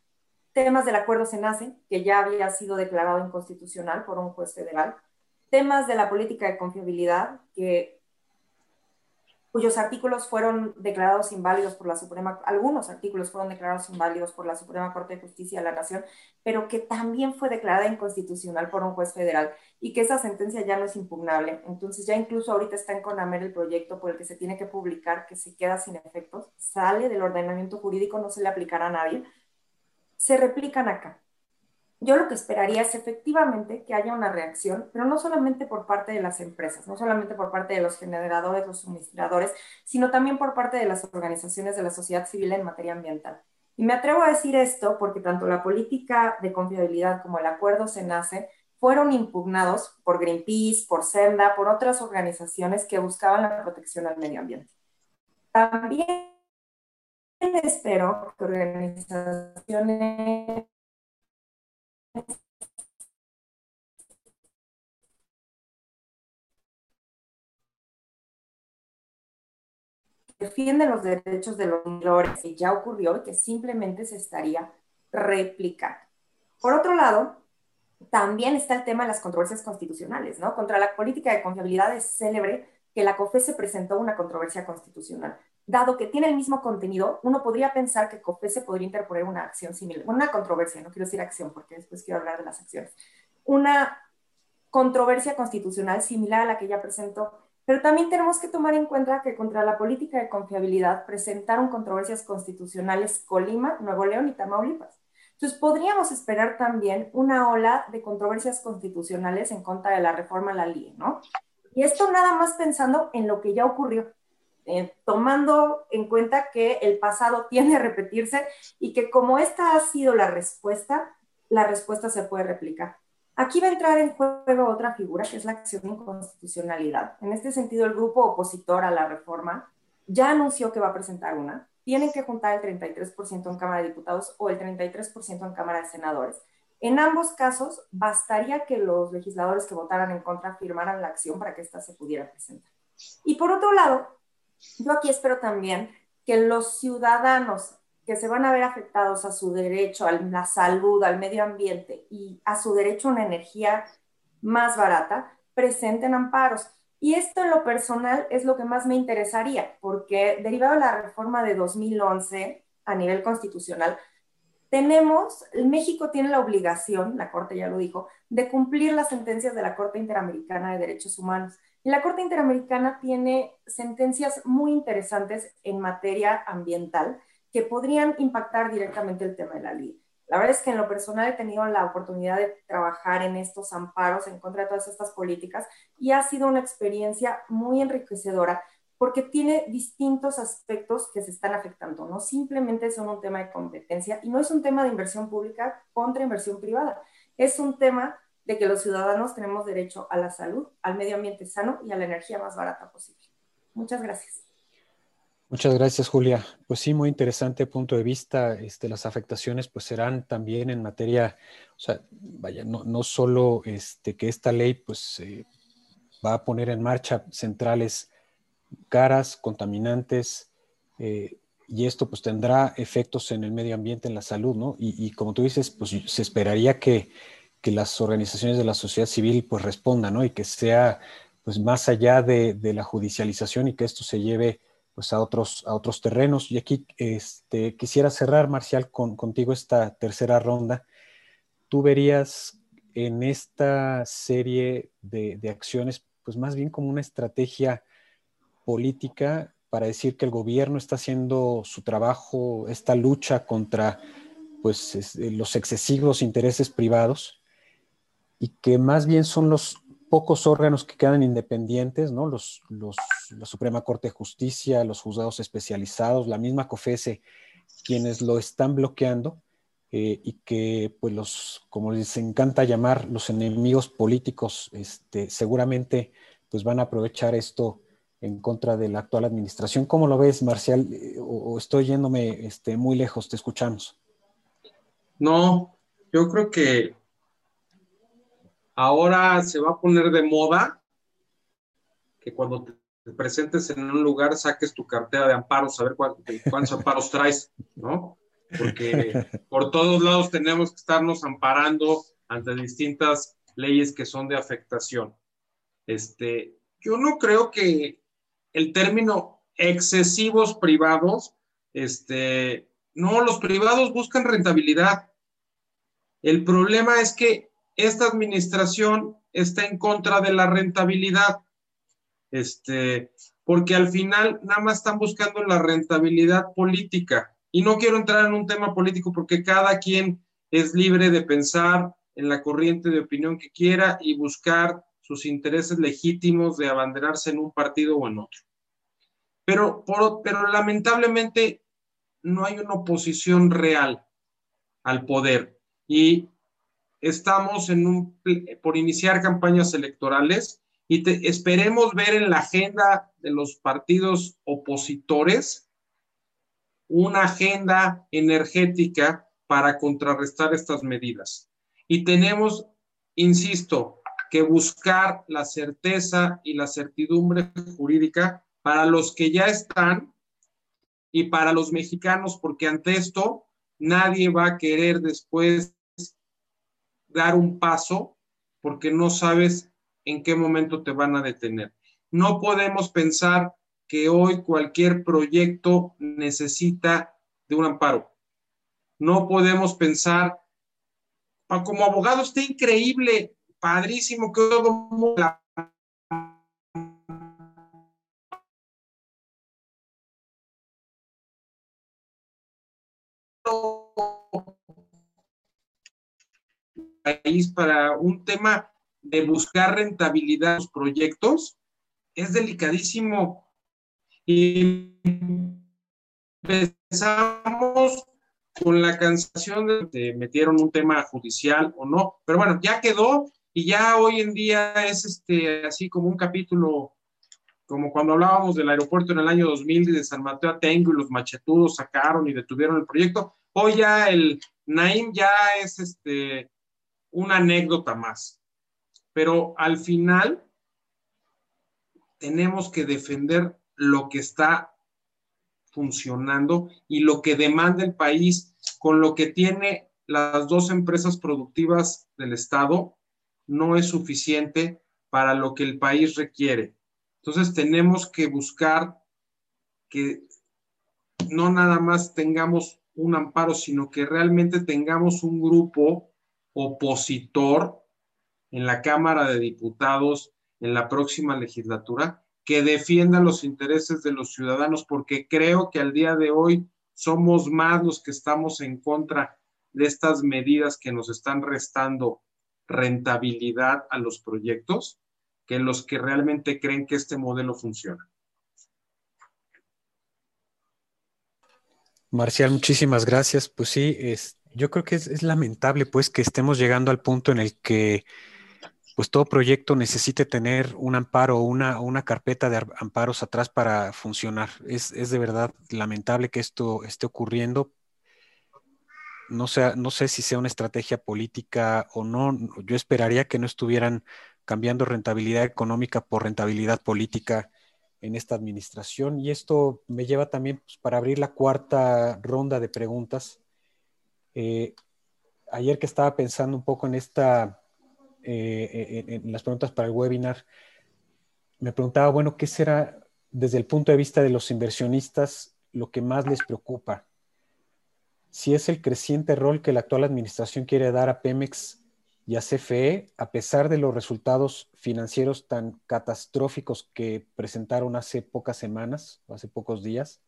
temas del acuerdo SENACE, que ya había sido declarado inconstitucional por un juez federal, temas de la política de confiabilidad, que, cuyos artículos fueron declarados inválidos por la Suprema, algunos artículos fueron declarados inválidos por la Suprema Corte de Justicia de la Nación, pero que también fue declarada inconstitucional por un juez federal y que esa sentencia ya no es impugnable. Entonces ya incluso ahorita está en CONAMER el proyecto por el que se tiene que publicar, que se queda sin efectos, sale del ordenamiento jurídico, no se le aplicará a nadie se replican acá. Yo lo que esperaría es efectivamente que haya una reacción, pero no solamente por parte de las empresas, no solamente por parte de los generadores, los suministradores, sino también por parte de las organizaciones de la sociedad civil en materia ambiental. Y me atrevo a decir esto porque tanto la política de confiabilidad como el acuerdo SENACE fueron impugnados por Greenpeace, por Senda, por otras organizaciones que buscaban la protección al medio ambiente. También espero que organizaciones defienden los derechos de los menores, que ya ocurrió y que simplemente se estaría replicando. Por otro lado, también está el tema de las controversias constitucionales, ¿no? Contra la política de confiabilidad es célebre que la COFE se presentó una controversia constitucional. Dado que tiene el mismo contenido, uno podría pensar que COFE se podría interponer una acción similar, una controversia, no quiero decir acción porque después quiero hablar de las acciones, una controversia constitucional similar a la que ya presentó pero también tenemos que tomar en cuenta que contra la política de confiabilidad presentaron controversias constitucionales Colima, Nuevo León y Tamaulipas. Entonces, podríamos esperar también una ola de controversias constitucionales en contra de la reforma a la ley, ¿no? Y esto nada más pensando en lo que ya ocurrió, eh, tomando en cuenta que el pasado tiende a repetirse y que como esta ha sido la respuesta, la respuesta se puede replicar. Aquí va a entrar en juego otra figura, que es la acción de inconstitucionalidad. En este sentido, el grupo opositor a la reforma ya anunció que va a presentar una. Tienen que juntar el 33% en Cámara de Diputados o el 33% en Cámara de Senadores. En ambos casos, bastaría que los legisladores que votaran en contra firmaran la acción para que ésta se pudiera presentar. Y por otro lado, yo aquí espero también que los ciudadanos que se van a ver afectados a su derecho a la salud, al medio ambiente y a su derecho a una energía más barata, presenten amparos. Y esto en lo personal es lo que más me interesaría, porque derivado de la reforma de 2011 a nivel constitucional, tenemos, México tiene la obligación, la Corte ya lo dijo, de cumplir las sentencias de la Corte Interamericana de Derechos Humanos. La Corte Interamericana tiene sentencias muy interesantes en materia ambiental que podrían impactar directamente el tema de la ley. La verdad es que en lo personal he tenido la oportunidad de trabajar en estos amparos en contra de todas estas políticas y ha sido una experiencia muy enriquecedora porque tiene distintos aspectos que se están afectando. No simplemente son un tema de competencia y no es un tema de inversión pública contra inversión privada. Es un tema de que los ciudadanos tenemos derecho a la salud, al medio ambiente sano y a la energía más barata posible. Muchas gracias. Muchas gracias, Julia. Pues sí, muy interesante punto de vista. Este, las afectaciones pues serán también en materia, o sea, vaya, no, no solo este, que esta ley pues va a poner en marcha centrales caras, contaminantes, eh, y esto pues tendrá efectos en el medio ambiente, en la salud, ¿no? Y, como tú dices, pues se esperaría que, que, las organizaciones de la sociedad civil pues respondan, ¿no? Y que sea pues más allá de, de la judicialización y que esto se lleve pues a otros, a otros terrenos. Y aquí este, quisiera cerrar, Marcial, con, contigo esta tercera ronda. ¿Tú verías en esta serie de, de, acciones, pues más bien como una estrategia política para decir que el gobierno está haciendo su trabajo, esta lucha contra pues, los excesivos intereses privados y que más bien son los pocos órganos que quedan independientes, ¿no? Los, la Suprema Corte de Justicia, los juzgados especializados, la misma COFESE, quienes lo están bloqueando eh, y que, pues, los, como les encanta llamar, los enemigos políticos, este, seguramente, pues, van a aprovechar esto en contra de la actual administración. ¿Cómo lo ves, Marcial? Eh, ¿O, estoy yéndome este, muy lejos? Te escuchamos. No, yo creo que ahora se va a poner de moda que cuando te presentes en un lugar saques tu cartera de amparos, a ver cuántos amparos traes, ¿no? Porque por todos lados tenemos que estarnos amparando ante distintas leyes que son de afectación. Este, yo no creo que el término excesivos privados, este, no, los privados buscan rentabilidad. El problema es que esta administración está en contra de la rentabilidad, este, porque al final nada más están buscando la rentabilidad política. Y no quiero entrar en un tema político porque cada quien es libre de pensar en la corriente de opinión que quiera y buscar sus intereses legítimos de abanderarse en un partido o en otro. Pero, pero lamentablemente no hay una oposición real al poder. Y estamos en un, por iniciar campañas electorales y esperemos ver en la agenda de los partidos opositores una agenda energética para contrarrestar estas medidas. Y tenemos, insisto, que buscar la certeza y la certidumbre jurídica para los que ya están y para los mexicanos, porque ante esto nadie va a querer después dar un paso porque no sabes en qué momento te van a detener. No podemos pensar que hoy cualquier proyecto necesita de un amparo. No podemos pensar, como abogado está increíble, padrísimo que todo la país para un tema de buscar rentabilidad en los proyectos es delicadísimo. Y empezamos con la cancelación de metieron un tema judicial o no, pero bueno, ya quedó y ya hoy en día es este así como un capítulo como cuando hablábamos del aeropuerto en el año 2000 y de San Mateo Atengo y los machetudos sacaron y detuvieron el proyecto, hoy ya el Naim ya es este una anécdota más. Pero al final tenemos que defender lo que está funcionando y lo que demanda el país con lo que tiene las dos empresas productivas del Estado no es suficiente para lo que el país requiere. Entonces tenemos que buscar que no nada más tengamos un amparo, sino que realmente tengamos un grupo opositor en la Cámara de Diputados en la próxima legislatura que defienda los intereses de los ciudadanos, porque creo que al día de hoy somos más los que estamos en contra de estas medidas que nos están restando rentabilidad a los proyectos que los que realmente creen que este modelo funciona. Marcial, muchísimas gracias. Pues sí, es, yo creo que es, lamentable pues que estemos llegando al punto en el que pues todo proyecto necesite tener un amparo o una, una, carpeta de amparos atrás para funcionar. Es, de verdad lamentable que esto esté ocurriendo. No sé, no sé si sea una estrategia política o no. Yo esperaría que no estuvieran cambiando rentabilidad económica por rentabilidad política en esta administración. Y esto me lleva también pues, para abrir la cuarta ronda de preguntas. Eh, ayer que estaba pensando un poco en esta, eh, en, las preguntas para el webinar, me preguntaba, bueno, ¿qué será desde el punto de vista de los inversionistas lo que más les preocupa? Si es el creciente rol que la actual administración quiere dar a Pemex y a CFE, a pesar de los resultados financieros tan catastróficos que presentaron hace pocas semanas o hace pocos días,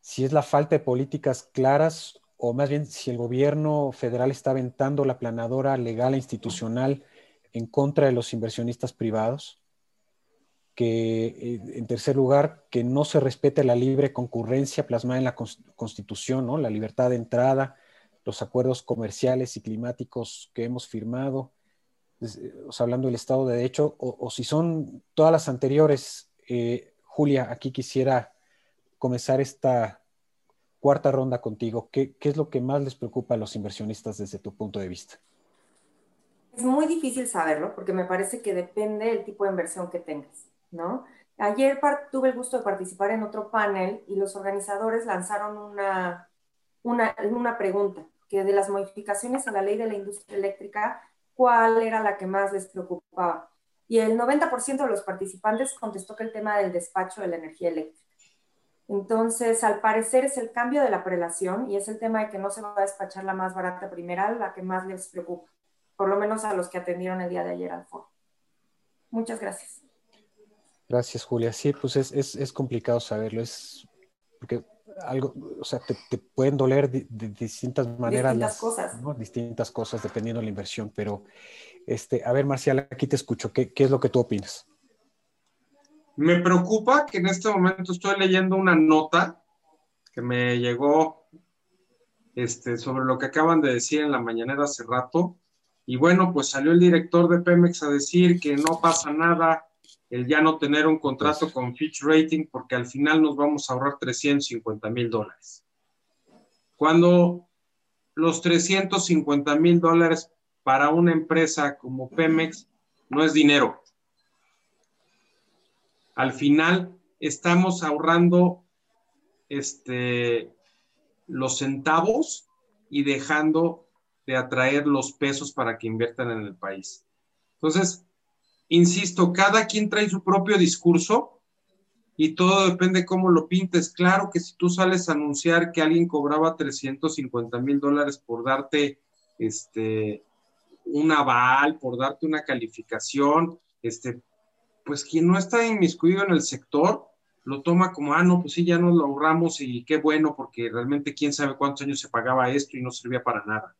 si es la falta de políticas claras o más bien si el gobierno federal está aventando la planadora legal e institucional en contra de los inversionistas privados, que eh, en tercer lugar, que no se respete la libre concurrencia plasmada en la Constitución, ¿no? la libertad de entrada, los acuerdos comerciales y climáticos que hemos firmado, eh, hablando del Estado de Derecho, o, si son todas las anteriores, eh, Julia, aquí quisiera comenzar esta cuarta ronda contigo. ¿Qué, es lo que más les preocupa a los inversionistas desde tu punto de vista? Es muy difícil saberlo porque me parece que depende del tipo de inversión que tengas, ¿no? Ayer tuve el gusto de participar en otro panel y los organizadores lanzaron una, una, una pregunta, que de las modificaciones a la ley de la industria eléctrica, ¿cuál era la que más les preocupaba? Y el 90% de los participantes contestó que el tema del despacho de la energía eléctrica. Entonces, al parecer es el cambio de la prelación y es el tema de que no se va a despachar la más barata primera, la que más les preocupa, por lo menos a los que atendieron el día de ayer al foro. Muchas gracias. Gracias, Julia. Sí, pues es, es, es complicado saberlo, es porque algo, o sea, te, pueden doler de, distintas maneras. Distintas cosas. Distintas cosas dependiendo de la inversión, pero, este, a ver, Marcial, aquí te escucho. ¿Qué, qué es lo que tú opinas? Me preocupa que en este momento estoy leyendo una nota que me llegó este, sobre lo que acaban de decir en la mañanera hace rato. Y bueno, pues salió el director de Pemex a decir que no pasa nada el ya no tener un contrato con Fitch Rating porque al final nos vamos a ahorrar 350 mil dólares. Cuando los 350 mil dólares para una empresa como Pemex no es dinero. Al final estamos ahorrando este, los centavos y dejando de atraer los pesos para que inviertan en el país. Entonces, insisto, cada quien trae su propio discurso y todo depende cómo lo pintes. Claro que si tú sales a anunciar que alguien cobraba 350 mil dólares por darte este, un aval, por darte una calificación, este, pues quien no está inmiscuido en el sector lo toma como, ah, no, pues sí, ya nos lo ahorramos y qué bueno, porque realmente quién sabe cuántos años se pagaba esto y no servía para nada.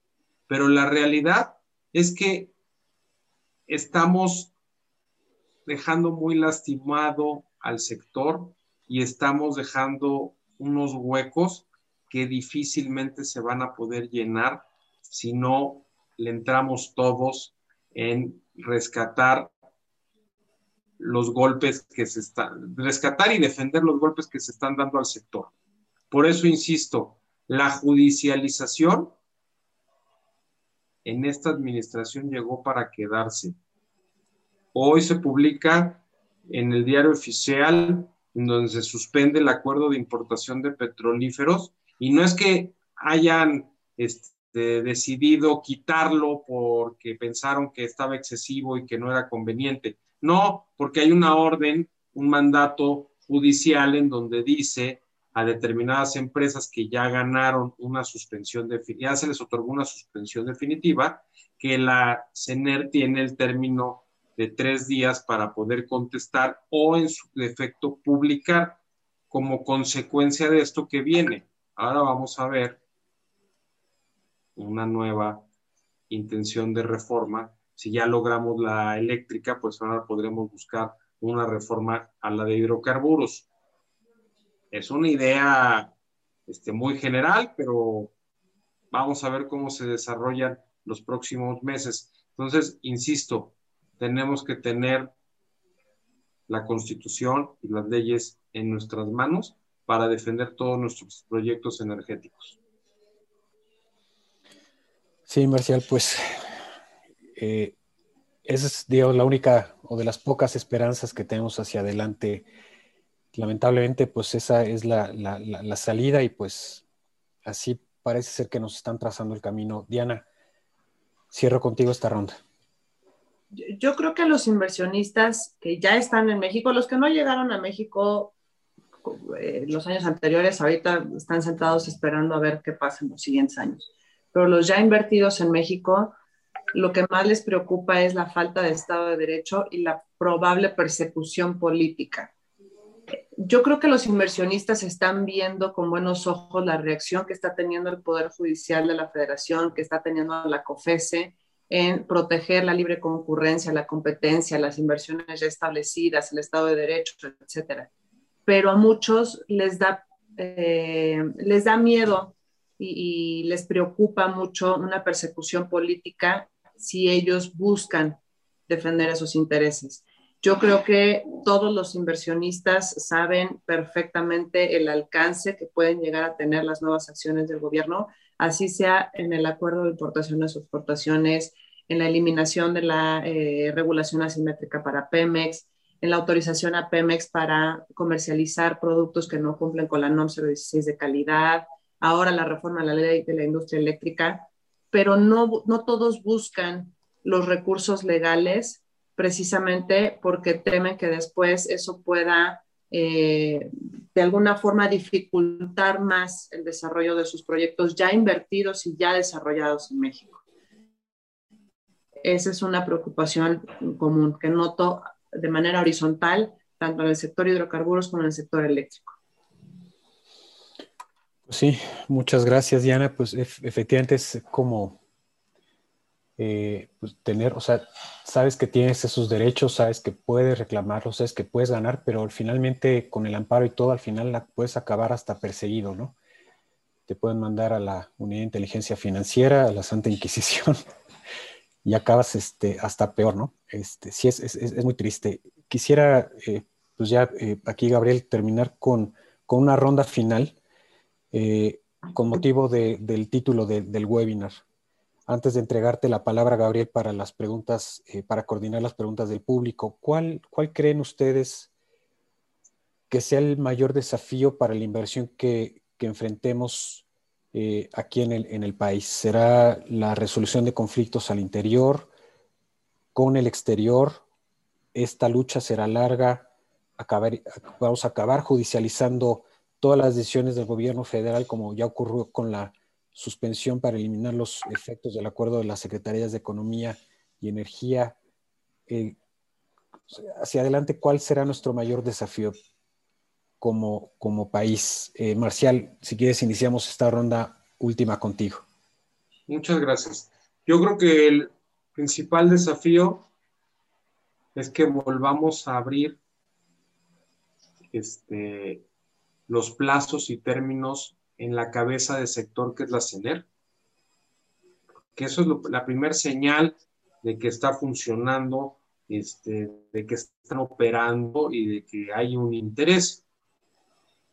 Pero la realidad es que estamos dejando muy lastimado al sector y estamos dejando unos huecos que difícilmente se van a poder llenar si no le entramos todos en rescatar los golpes que se están, rescatar y defender los golpes que se están dando al sector. Por eso insisto, la judicialización en esta administración llegó para quedarse. Hoy se publica en el diario oficial en donde se suspende el acuerdo de importación de petrolíferos y no es que hayan este, decidido quitarlo porque pensaron que estaba excesivo y que no era conveniente. No, porque hay una orden, un mandato judicial en donde dice a determinadas empresas que ya ganaron una suspensión, ya se les otorgó una suspensión definitiva, que la CENER tiene el término de tres días para poder contestar o en su defecto publicar como consecuencia de esto que viene. Ahora vamos a ver una nueva intención de reforma. Si ya logramos la eléctrica, pues ahora podremos buscar una reforma a la de hidrocarburos. Es una idea este, muy general, pero vamos a ver cómo se desarrollan los próximos meses. Entonces, insisto, tenemos que tener la constitución y las leyes en nuestras manos para defender todos nuestros proyectos energéticos. Sí, Marcial, pues esa es, digamos, la única o de las pocas esperanzas que tenemos hacia adelante. Lamentablemente, pues esa es la, la salida y pues así parece ser que nos están trazando el camino. Diana, cierro contigo esta ronda yo creo que los inversionistas que ya están en México, los que no llegaron a México eh, los años anteriores, ahorita están sentados esperando a ver qué pasa en los siguientes años. Pero los ya invertidos en México, lo que más les preocupa es la falta de Estado de Derecho y la probable persecución política. Yo creo que los inversionistas están viendo con buenos ojos la reacción que está teniendo el Poder Judicial de la Federación, que está teniendo la COFESE, en proteger la libre concurrencia, la competencia, las inversiones ya establecidas, el Estado de Derecho, etcétera. Pero a muchos les da, eh, les da miedo y, y, les preocupa mucho una persecución política si ellos buscan defender esos intereses. Yo creo que todos los inversionistas saben perfectamente el alcance que pueden llegar a tener las nuevas acciones del gobierno así sea en el acuerdo de importaciones o exportaciones, en la eliminación de la eh, regulación asimétrica para Pemex, en la autorización a Pemex para comercializar productos que no cumplen con la NOM 016 de calidad, ahora la reforma de la ley de la industria eléctrica, pero no, no todos buscan los recursos legales precisamente porque temen que después eso pueda eh, de alguna forma dificultar más el desarrollo de sus proyectos ya invertidos y ya desarrollados en México. Esa es una preocupación común que noto de manera horizontal tanto en el sector hidrocarburos como en el sector eléctrico. Sí, muchas gracias, Diana. Pues efectivamente es como eh, pues, tener, o sea, sabes que tienes esos derechos, sabes que puedes reclamarlos, sabes que puedes ganar, pero finalmente con el amparo y todo, al final la puedes acabar hasta perseguido, ¿no? te pueden mandar a la Unidad de Inteligencia Financiera, a la Santa Inquisición, y acabas este, hasta peor, ¿no? Este, sí, es, es, es muy triste. Quisiera, eh, pues ya eh, aquí, Gabriel, terminar con, con una ronda final eh, con motivo de, del título de, del webinar. Antes de entregarte la palabra, Gabriel, para las preguntas, para coordinar las preguntas del público, ¿cuál, ¿cuál creen ustedes que sea el mayor desafío para la inversión que, enfrentemos eh, aquí en el, país? ¿Será la resolución de conflictos al interior, con el exterior? ¿Esta lucha será larga? ¿Vamos a acabar judicializando todas las decisiones del gobierno federal, como ya ocurrió con la suspensión para eliminar los efectos del acuerdo de las secretarías de Economía y Energía? Eh, hacia adelante, ¿cuál será nuestro mayor desafío? como, como país. Eh, Marcial, si quieres, iniciamos esta ronda última contigo. Muchas gracias. Yo creo que el principal desafío es que volvamos a abrir este, los plazos y términos en la cabeza del sector que es la CENER, que eso es lo, la primera señal de que está funcionando, este, de que están operando y de que hay un interés.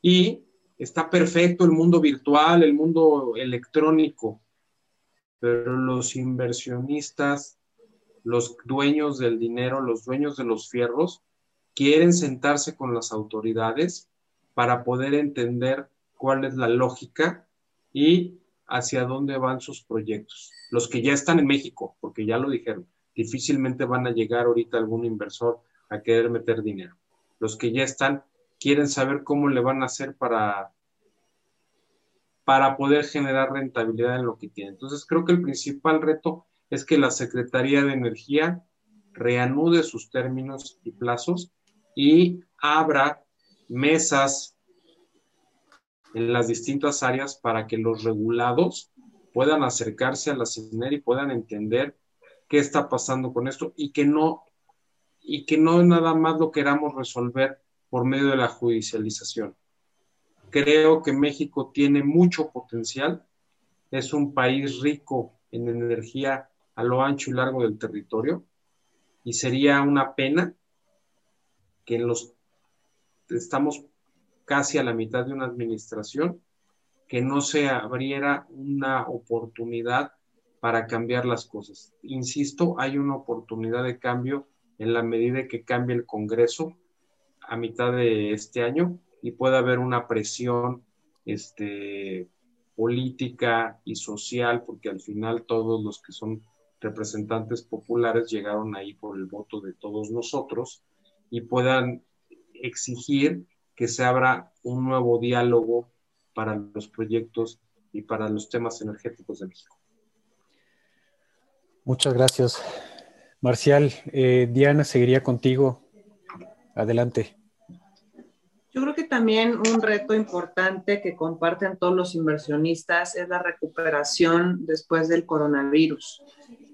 Y está perfecto el mundo virtual, el mundo electrónico, pero los inversionistas, los dueños del dinero, los dueños de los fierros, quieren sentarse con las autoridades para poder entender cuál es la lógica y hacia dónde van sus proyectos. Los que ya están en México, porque ya lo dijeron, difícilmente van a llegar ahorita algún inversor a querer meter dinero. Los que ya están quieren saber cómo le van a hacer para, para poder generar rentabilidad en lo que tienen. Entonces, creo que el principal reto es que la Secretaría de Energía reanude sus términos y plazos y abra mesas en las distintas áreas para que los regulados puedan acercarse a la CENER y puedan entender qué está pasando con esto y que no y que no nada más lo queramos resolver por medio de la judicialización. Creo que México tiene mucho potencial, es un país rico en energía a lo ancho y largo del territorio y sería una pena que en los estamos casi a la mitad de una administración que no se abriera una oportunidad para cambiar las cosas. Insisto, hay una oportunidad de cambio en la medida que cambie el Congreso a mitad de este año y pueda haber una presión este, política y social, porque al final todos los que son representantes populares llegaron ahí por el voto de todos nosotros y puedan exigir que se abra un nuevo diálogo para los proyectos y para los temas energéticos de México. Muchas gracias. Marcial, eh, Diana seguiría contigo. Adelante. Yo creo que también un reto importante que comparten todos los inversionistas es la recuperación después del coronavirus.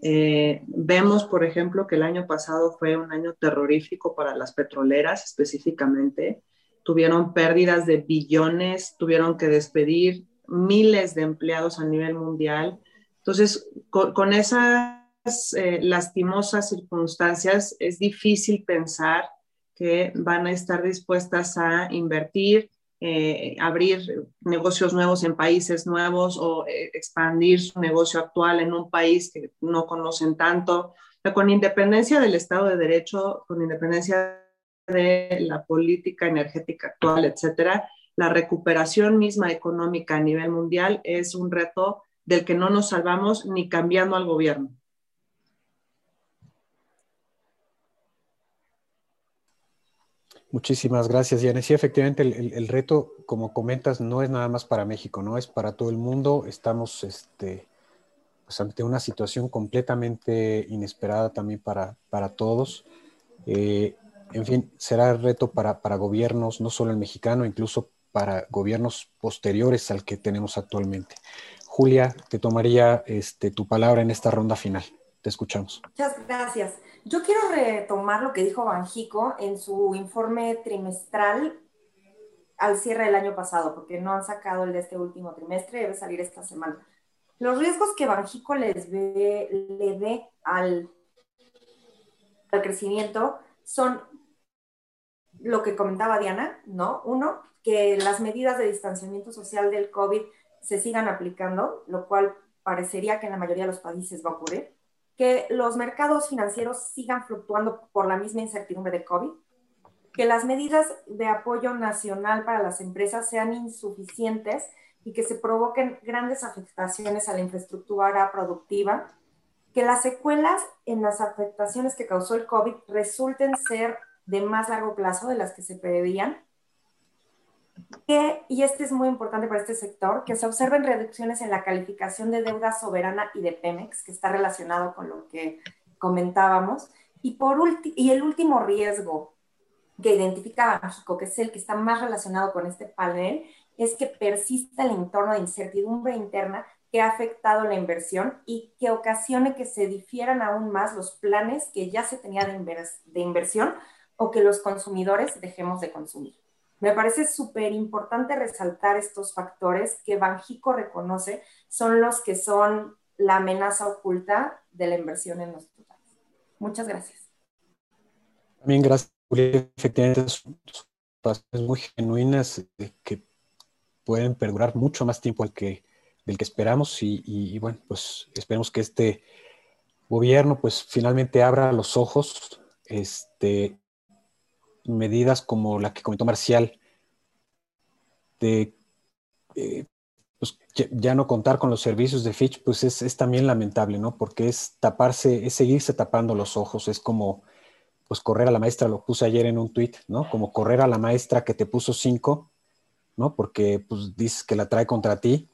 Eh, vemos, por ejemplo, que el año pasado fue un año terrorífico para las petroleras específicamente. Tuvieron pérdidas de billones, tuvieron que despedir miles de empleados a nivel mundial. Entonces, con, esas eh, lastimosas circunstancias, es difícil pensar que van a estar dispuestas a invertir, eh, abrir negocios nuevos en países nuevos o eh, expandir su negocio actual en un país que no conocen tanto. con independencia del Estado de Derecho, con independencia de la política energética actual, etcétera, la recuperación misma económica a nivel mundial es un reto del que no nos salvamos ni cambiando al gobierno. Muchísimas gracias, Diana. Sí, efectivamente, el, reto, como comentas, no es nada más para México, no es para todo el mundo. Estamos este, pues, ante una situación completamente inesperada también para, para todos. Eh, en fin, será reto para, para gobiernos, no solo el mexicano, incluso para gobiernos posteriores al que tenemos actualmente. Julia, te tomaría este, tu palabra en esta ronda final. Te escuchamos. Muchas gracias. Yo quiero retomar lo que dijo Banjico en su informe trimestral al cierre del año pasado, porque no han sacado el de este último trimestre, debe salir esta semana. Los riesgos que Banjico les ve, le ve al, al crecimiento son lo que comentaba Diana, ¿no? Uno, que las medidas de distanciamiento social del COVID se sigan aplicando, lo cual parecería que en la mayoría de los países va a ocurrir. Que los mercados financieros sigan fluctuando por la misma incertidumbre de COVID. Que las medidas de apoyo nacional para las empresas sean insuficientes y que se provoquen grandes afectaciones a la infraestructura productiva. Que las secuelas en las afectaciones que causó el COVID resulten ser de más largo plazo de las que se preveían. Y este es muy importante para este sector, que se observen reducciones en la calificación de deuda soberana y de Pemex, que está relacionado con lo que comentábamos. Y, por y el último riesgo que identifica México, que es el que está más relacionado con este panel, es que persista el entorno de incertidumbre interna que ha afectado la inversión y que ocasione que se difieran aún más los planes que ya se tenía de inversión o que los consumidores dejemos de consumir. Me parece súper importante resaltar estos factores que Banjico reconoce son los que son la amenaza oculta de la inversión en nuestro país. Muchas gracias. También gracias, Efectivamente, son razones muy genuinas que pueden perdurar mucho más tiempo del que, esperamos y, y, bueno, pues esperemos que este gobierno pues finalmente abra los ojos este, medidas como la que comentó Marcial, de eh, pues, ya, no contar con los servicios de Fitch, pues es, también lamentable, ¿no? Porque es taparse, es seguirse tapando los ojos, es como pues correr a la maestra, lo puse ayer en un tweet, ¿no? Como correr a la maestra que te puso cinco, ¿no? Porque pues dices que la trae contra ti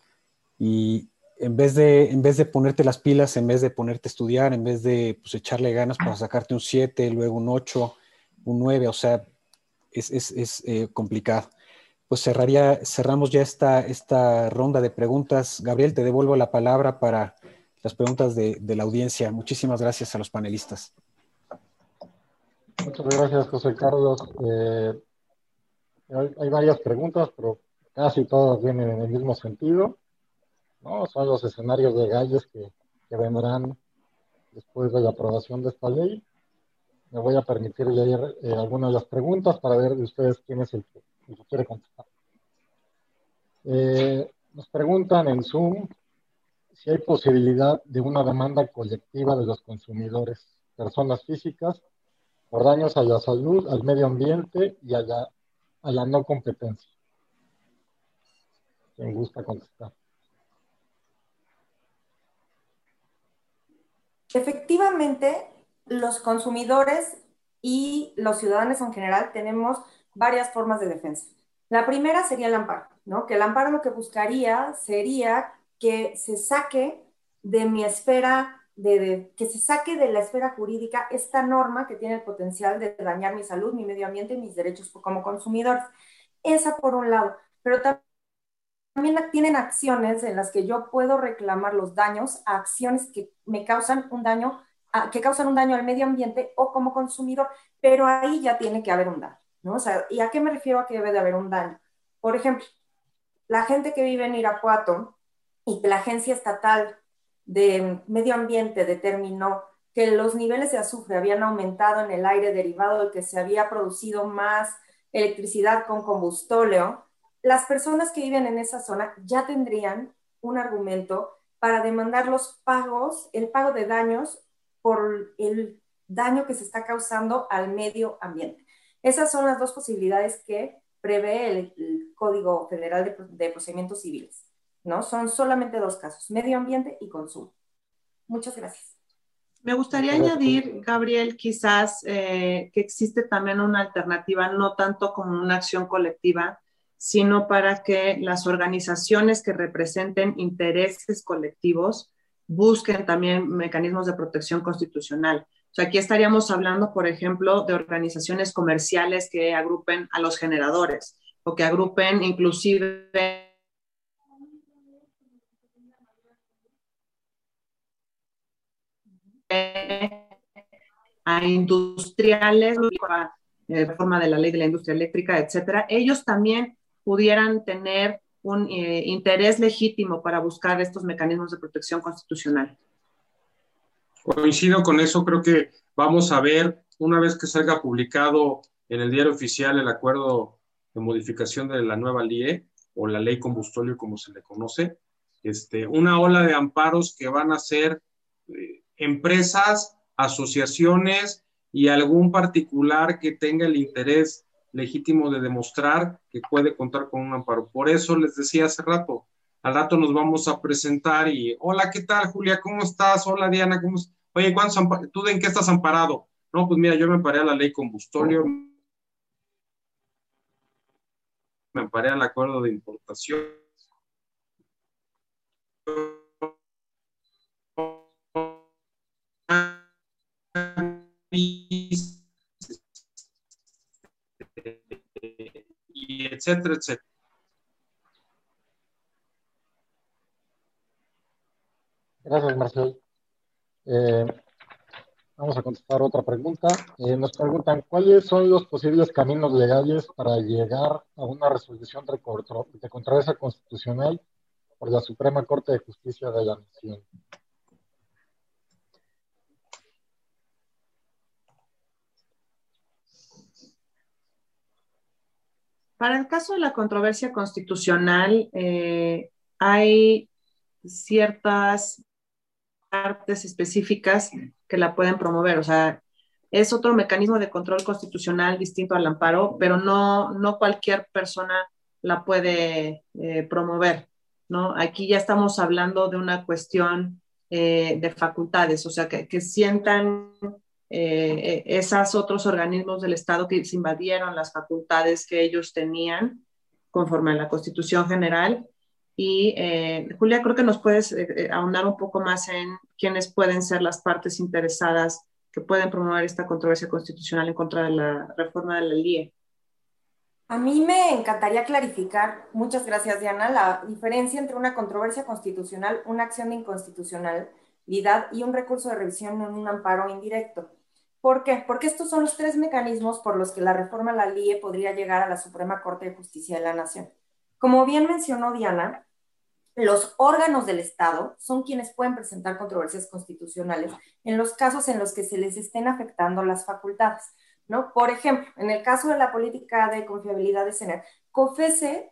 y en vez de, en vez de ponerte las pilas, en vez de ponerte a estudiar, en vez de pues, echarle ganas para sacarte un 7, luego un 8, un 9, o sea, es, es, es eh, complicado. Pues cerraría, cerramos ya esta, esta ronda de preguntas. Gabriel, te devuelvo la palabra para las preguntas de, de la audiencia. Muchísimas gracias a los panelistas. Muchas gracias, José Carlos. Eh, hay, varias preguntas, pero casi todas vienen en el mismo sentido. ¿no? Son los escenarios de galles que, que vendrán después de la aprobación de esta ley me voy a permitir leer eh, algunas de las preguntas para ver de ustedes quién es el que, quiere contestar. Eh, nos preguntan en Zoom si hay posibilidad de una demanda colectiva de los consumidores, personas físicas, por daños a la salud, al medio ambiente y a la, a la no competencia. ¿Quién gusta contestar? Efectivamente, los consumidores y los ciudadanos en general tenemos varias formas de defensa. La primera sería el amparo, ¿no? Que el amparo lo que buscaría sería que se saque de mi esfera, de, que se saque de la esfera jurídica esta norma que tiene el potencial de dañar mi salud, mi medio ambiente y mis derechos como consumidor. Esa por un lado, pero también tienen acciones en las que yo puedo reclamar los daños a acciones que me causan un daño que causan un daño al medio ambiente o como consumidor, pero ahí ya tiene que haber un daño, ¿no? O ¿y a qué me refiero a que debe de haber un daño? Por ejemplo, la gente que vive en Irapuato y que la Agencia Estatal de Medio Ambiente determinó que los niveles de azufre habían aumentado en el aire derivado de que se había producido más electricidad con combustóleo, las personas que viven en esa zona ya tendrían un argumento para demandar los pagos, el pago de daños por el daño que se está causando al medio ambiente. Esas son las dos posibilidades que prevé el, Código Federal de, de, Procedimientos Civiles, ¿no? Son solamente dos casos, medio ambiente y consumo. Muchas gracias. Me gustaría añadir, Gabriel, quizás eh, que existe también una alternativa, no tanto como una acción colectiva, sino para que las organizaciones que representen intereses colectivos busquen también mecanismos de protección constitucional. O sea, aquí estaríamos hablando, por ejemplo, de organizaciones comerciales que agrupen a los generadores o que agrupen inclusive a industriales, a reforma de la ley de la industria eléctrica, etcétera, ellos también pudieran tener un eh, interés legítimo para buscar estos mecanismos de protección constitucional. Coincido con eso, creo que vamos a ver, una vez que salga publicado en el diario oficial el acuerdo de modificación de la nueva LIE o la ley combustóleo como se le conoce, este, una ola de amparos que van a ser eh, empresas, asociaciones y algún particular que tenga el interés legítimo de demostrar que puede contar con un amparo. Por eso les decía hace rato, al rato nos vamos a presentar y, hola, ¿qué tal, Julia? ¿Cómo estás? Hola, Diana, ¿cómo estás? Oye, ¿tú en qué estás amparado? No, pues mira, yo me amparé a la ley combustóleo, me amparé al acuerdo de importación. Y etcétera, etcétera. Gracias, Marcel. Eh, vamos a contestar otra pregunta. Eh, nos preguntan, ¿cuáles son los posibles caminos legales para llegar a una resolución de, de controversia constitucional por la Suprema Corte de Justicia de la Nación? Para el caso de la controversia constitucional, eh, hay ciertas partes específicas que la pueden promover. O sea, es otro mecanismo de control constitucional distinto al amparo, pero no, no cualquier persona la puede eh, promover. ¿no? Aquí ya estamos hablando de una cuestión eh, de facultades, o sea, que, que sientan eh, esos otros organismos del Estado que se invadieron las facultades que ellos tenían conforme a la Constitución General y eh, Julia, creo que nos puedes eh, eh, ahondar un poco más en quiénes pueden ser las partes interesadas que pueden promover esta controversia constitucional en contra de la reforma de la LIE. A mí me encantaría clarificar, muchas gracias Diana, la diferencia entre una controversia constitucional, una acción de inconstitucionalidad y un recurso de revisión en un amparo indirecto. ¿Por qué? Porque estos son los tres mecanismos por los que la reforma a la LIE podría llegar a la Suprema Corte de Justicia de la Nación. Como bien mencionó Diana, los órganos del Estado son quienes pueden presentar controversias constitucionales en los casos en los que se les estén afectando las facultades. ¿no? Por ejemplo, en el caso de la política de confiabilidad de CENER, COFESE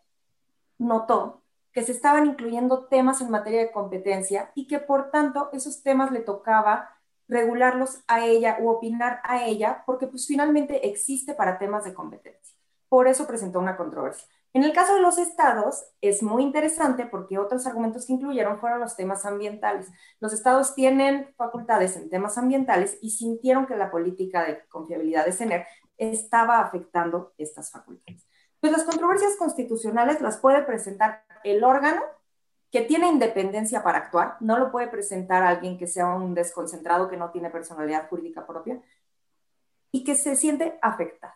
notó que se estaban incluyendo temas en materia de competencia y que por tanto esos temas le tocaba regularlos a ella u opinar a ella porque pues finalmente existe para temas de competencia. Por eso presentó una controversia. En el caso de los estados, es muy interesante porque otros argumentos que incluyeron fueron los temas ambientales. Los estados tienen facultades en temas ambientales y sintieron que la política de confiabilidad de CENER estaba afectando estas facultades. Pues las controversias constitucionales las puede presentar el órgano que tiene independencia para actuar, no lo puede presentar alguien que sea un desconcentrado que no tiene personalidad jurídica propia y que se siente afectado.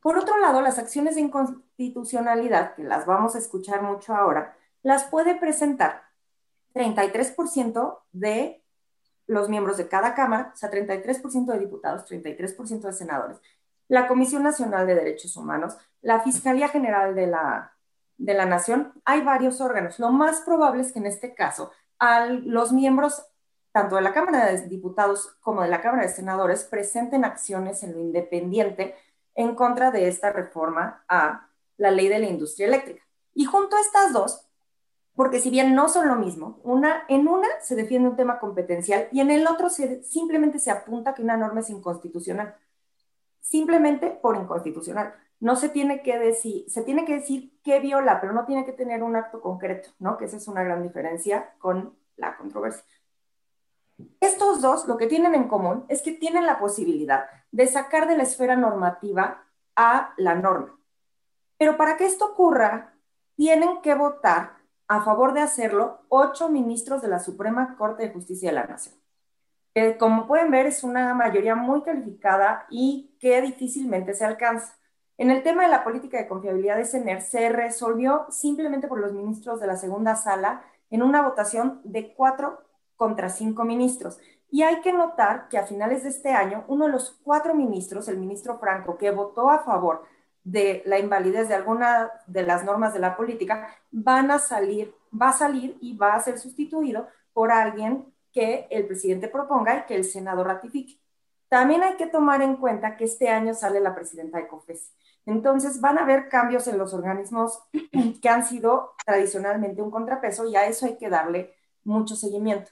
Por otro lado, las acciones de inconstitucionalidad, que las vamos a escuchar mucho ahora, las puede presentar 33% de los miembros de cada Cámara, o sea, 33% de diputados, 33% de senadores, la Comisión Nacional de Derechos Humanos, la Fiscalía General de la, de la Nación. Hay varios órganos. Lo más probable es que en este caso a los miembros tanto de la Cámara de Diputados como de la Cámara de Senadores presenten acciones en lo independiente en contra de esta reforma a la ley de la industria eléctrica. Y junto a estas dos, porque si bien no son lo mismo, una, en una se defiende un tema competencial y en el otro simplemente se apunta que una norma es inconstitucional. Simplemente por inconstitucional. No se tiene que decir, se tiene que decir que viola, pero no tiene que tener un acto concreto, ¿no? Que esa es una gran diferencia con la controversia. Estos dos lo que tienen en común es que tienen la posibilidad de sacar de la esfera normativa a la norma. Pero para que esto ocurra, tienen que votar a favor de hacerlo ocho ministros de la Suprema Corte de Justicia de la Nación. Que como pueden ver es una mayoría muy calificada y que difícilmente se alcanza. En el tema de la política de confiabilidad de CENER se resolvió simplemente por los ministros de la segunda sala en una votación de cuatro contra cinco ministros. Y hay que notar que a finales de este año, uno de los cuatro ministros, el ministro Franco, que votó a favor de la invalidez de alguna de las normas de la política, van a salir, va a salir y va a ser sustituido por alguien que el presidente proponga y que el Senado ratifique. También hay que tomar en cuenta que este año sale la presidenta de COFES. Entonces van a haber cambios en los organismos que han sido tradicionalmente un contrapeso y a eso hay que darle mucho seguimiento.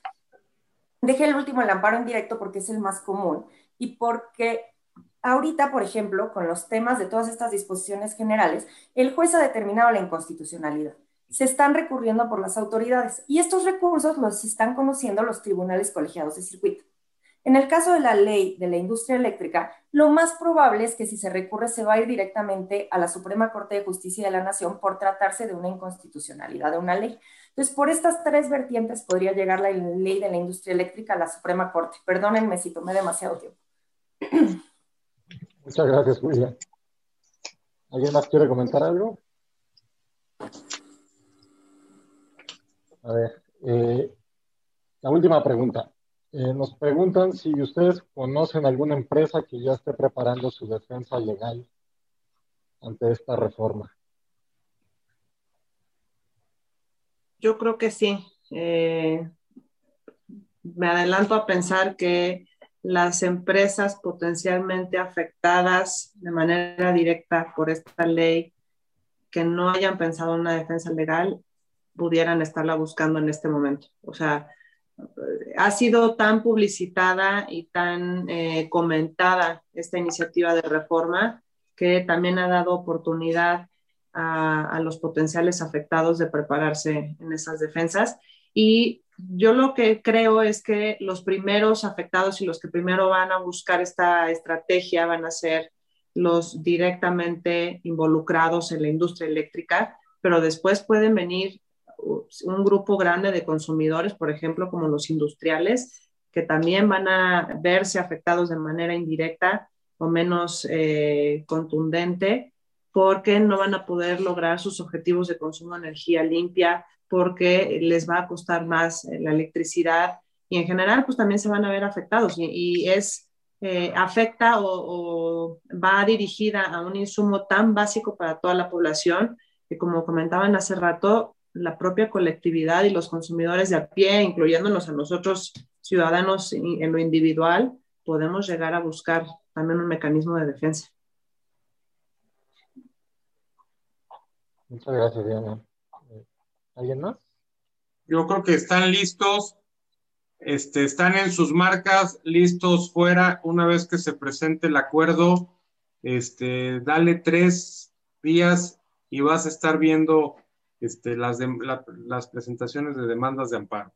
Dejé el último, el amparo en directo, porque es el más común y porque ahorita, por ejemplo, con los temas de todas estas disposiciones generales, el juez ha determinado la inconstitucionalidad. Se están recurriendo por las autoridades y estos recursos los están conociendo los tribunales colegiados de circuito. En el caso de la ley de la industria eléctrica, lo más probable es que si se recurre se va a ir directamente a la Suprema Corte de Justicia de la Nación por tratarse de una inconstitucionalidad de una ley. Entonces, por estas tres vertientes podría llegar la ley de la industria eléctrica a la Suprema Corte. Perdónenme si tomé demasiado tiempo. Muchas gracias, Julia. ¿Alguien más quiere comentar algo? A ver, eh, la última pregunta. Eh, nos preguntan si ustedes conocen alguna empresa que ya esté preparando su defensa legal ante esta reforma. Yo creo que sí. Eh, me adelanto a pensar que las empresas potencialmente afectadas de manera directa por esta ley que no hayan pensado en una defensa legal pudieran estarla buscando en este momento. O sea, ha sido tan publicitada y tan eh, comentada esta iniciativa de reforma que también ha dado oportunidad a, a, los potenciales afectados de prepararse en esas defensas. Y yo lo que creo es que los primeros afectados y los que primero van a buscar esta estrategia van a ser los directamente involucrados en la industria eléctrica, pero después pueden venir un grupo grande de consumidores, por ejemplo, como los industriales, que también van a verse afectados de manera indirecta o menos eh, contundente, porque no van a poder lograr sus objetivos de consumo de energía limpia, porque les va a costar más eh, la electricidad y en general, pues también se van a ver afectados y, es eh, afecta o, o, va dirigida a un insumo tan básico para toda la población que como comentaban hace rato, la propia colectividad y los consumidores de a pie, incluyéndonos a nosotros ciudadanos en lo individual, podemos llegar a buscar también un mecanismo de defensa. Muchas gracias, Diana. ¿Alguien más? Yo creo que están listos, este, están en sus marcas, listos fuera. Una vez que se presente el acuerdo, este, dale tres días y vas a estar viendo este, las, de, la, las presentaciones de demandas de amparo.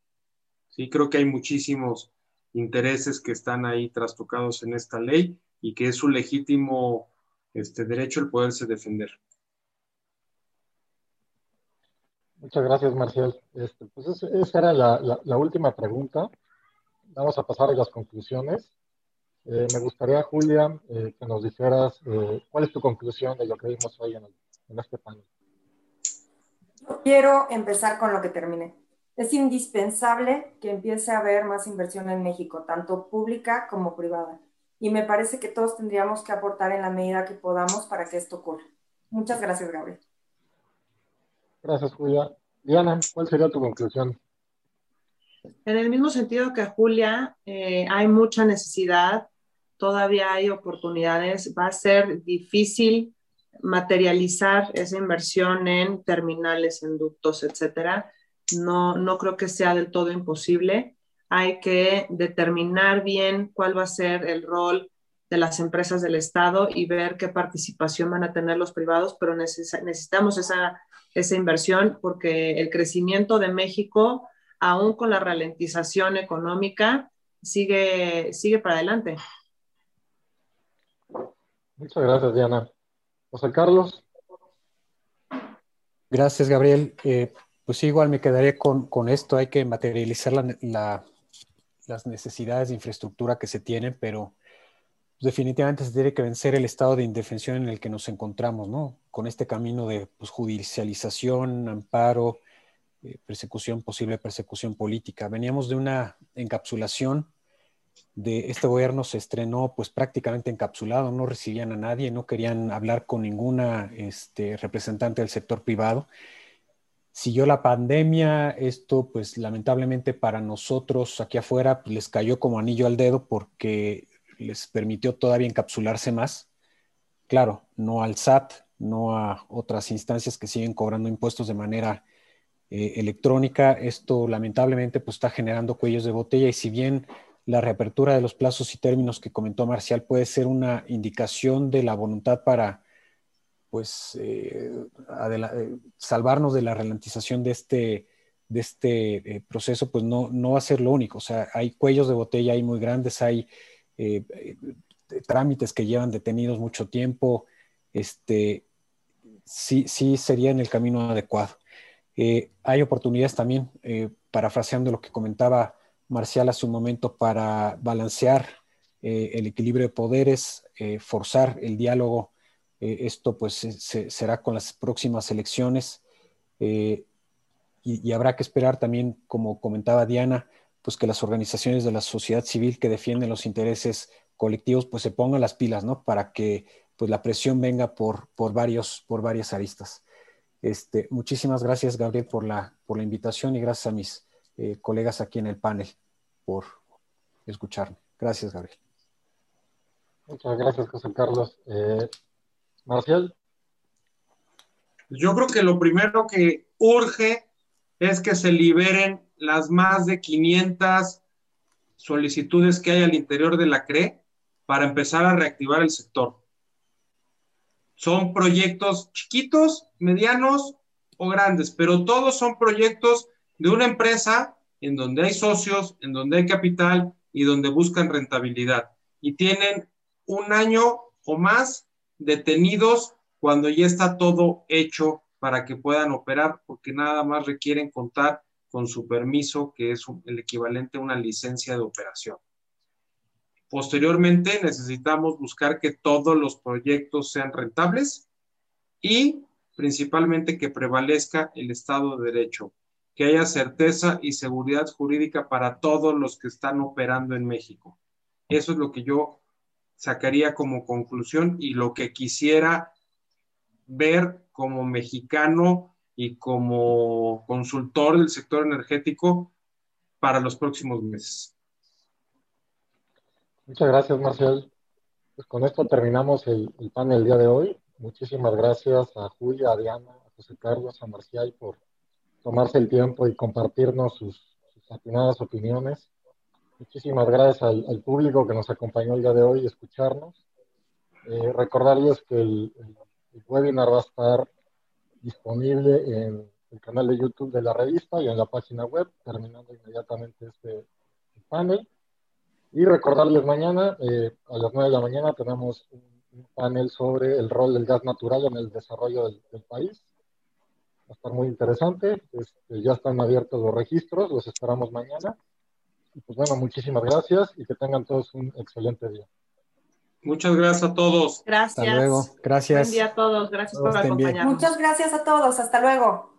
Sí, creo que hay muchísimos intereses que están ahí trastocados en esta ley y que es su legítimo este, derecho el poderse defender. Muchas gracias, Marcial. Este, pues esa, era la, la, la, última pregunta. Vamos a pasar a las conclusiones. Eh, me gustaría, Julia, eh, que nos dijeras eh, cuál es tu conclusión de lo que vimos hoy en, el, en este panel. Quiero empezar con lo que terminé. Es indispensable que empiece a haber más inversión en México, tanto pública como privada. Y me parece que todos tendríamos que aportar en la medida que podamos para que esto ocurra. Muchas gracias, Gabriel. Gracias, Julia. Diana, ¿cuál sería tu conclusión? En el mismo sentido que Julia, eh, hay mucha necesidad, todavía hay oportunidades, va a ser difícil materializar esa inversión en terminales, en ductos, etcétera, no, no creo que sea del todo imposible. Hay que determinar bien cuál va a ser el rol de las empresas del Estado y ver qué participación van a tener los privados, pero necesitamos esa, esa inversión porque el crecimiento de México, aún con la ralentización económica, sigue, sigue para adelante. Muchas gracias, Diana. José Carlos. Gracias, Gabriel. Eh, pues igual me quedaré con, con esto. Hay que materializar la, la, las necesidades de infraestructura que se tienen, pero definitivamente se tiene que vencer el estado de indefensión en el que nos encontramos, ¿no? Con este camino de pues, judicialización, amparo, eh, persecución, posible persecución política. Veníamos de una encapsulación de este gobierno se estrenó pues prácticamente encapsulado, no recibían a nadie, no querían hablar con ninguna este, representante del sector privado. Siguió la pandemia, esto pues lamentablemente para nosotros aquí afuera pues, les cayó como anillo al dedo porque les permitió todavía encapsularse más. Claro, no al SAT, no a otras instancias que siguen cobrando impuestos de manera eh, electrónica. Esto lamentablemente pues está generando cuellos de botella y si bien la reapertura de los plazos y términos que comentó Marcial puede ser una indicación de la voluntad para pues eh, eh, salvarnos de la ralentización de este, de este eh, proceso, pues no, no va a ser lo único. O sea, hay cuellos de botella ahí muy grandes, hay trámites que llevan detenidos mucho tiempo. Este, sí, sí sería en el camino adecuado. hay oportunidades también, parafraseando lo que comentaba Marcial hace un momento para balancear eh, el equilibrio de poderes, eh, forzar el diálogo. Eh, esto pues será con las próximas elecciones y, habrá que esperar también, como comentaba Diana, pues que las organizaciones de la sociedad civil que defienden los intereses colectivos pues se pongan las pilas, ¿no? Para que pues la presión venga por, por, varios, por varias aristas. Este, muchísimas gracias, Gabriel, por la, por la invitación y gracias a mis colegas aquí en el panel por escucharme. Gracias, Gabriel. Muchas gracias, José Carlos. Eh, Marcial. Yo creo que lo primero que urge es que se liberen las más de 500 solicitudes que hay al interior de la CRE para empezar a reactivar el sector. Son proyectos chiquitos, medianos o grandes, pero todos son proyectos de una empresa en donde hay socios, en donde hay capital y donde buscan rentabilidad. Y tienen un año o más detenidos cuando ya está todo hecho para que puedan operar, porque nada más requieren contar con su permiso, que es el equivalente a una licencia de operación. Posteriormente, necesitamos buscar que todos los proyectos sean rentables y principalmente que prevalezca el Estado de Derecho que haya certeza y seguridad jurídica para todos los que están operando en México. Eso es lo que yo sacaría como conclusión y lo que quisiera ver como mexicano y como consultor del sector energético para los próximos meses. Muchas gracias, Marcel. Pues con esto terminamos el, panel el día de hoy. Muchísimas gracias a Julia, a Diana, a José Carlos, a Marcial por tomarse el tiempo y compartirnos sus, sus opiniones. Muchísimas gracias al, público que nos acompañó el día de hoy y escucharnos. Eh, recordarles que el, webinar va a estar disponible en el canal de YouTube de la revista y en la página web, terminando inmediatamente este panel. Y recordarles mañana, eh, a las 9 de la mañana, tenemos un, panel sobre el rol del gas natural en el desarrollo del país Va a estar muy interesante. Este, ya están abiertos los registros, los esperamos mañana. Y pues bueno, muchísimas gracias y que tengan todos un excelente día. Muchas gracias a todos. Gracias. Hasta luego. Gracias. Buen día a todos. Gracias por acompañarnos. Muchas gracias a todos. Hasta luego.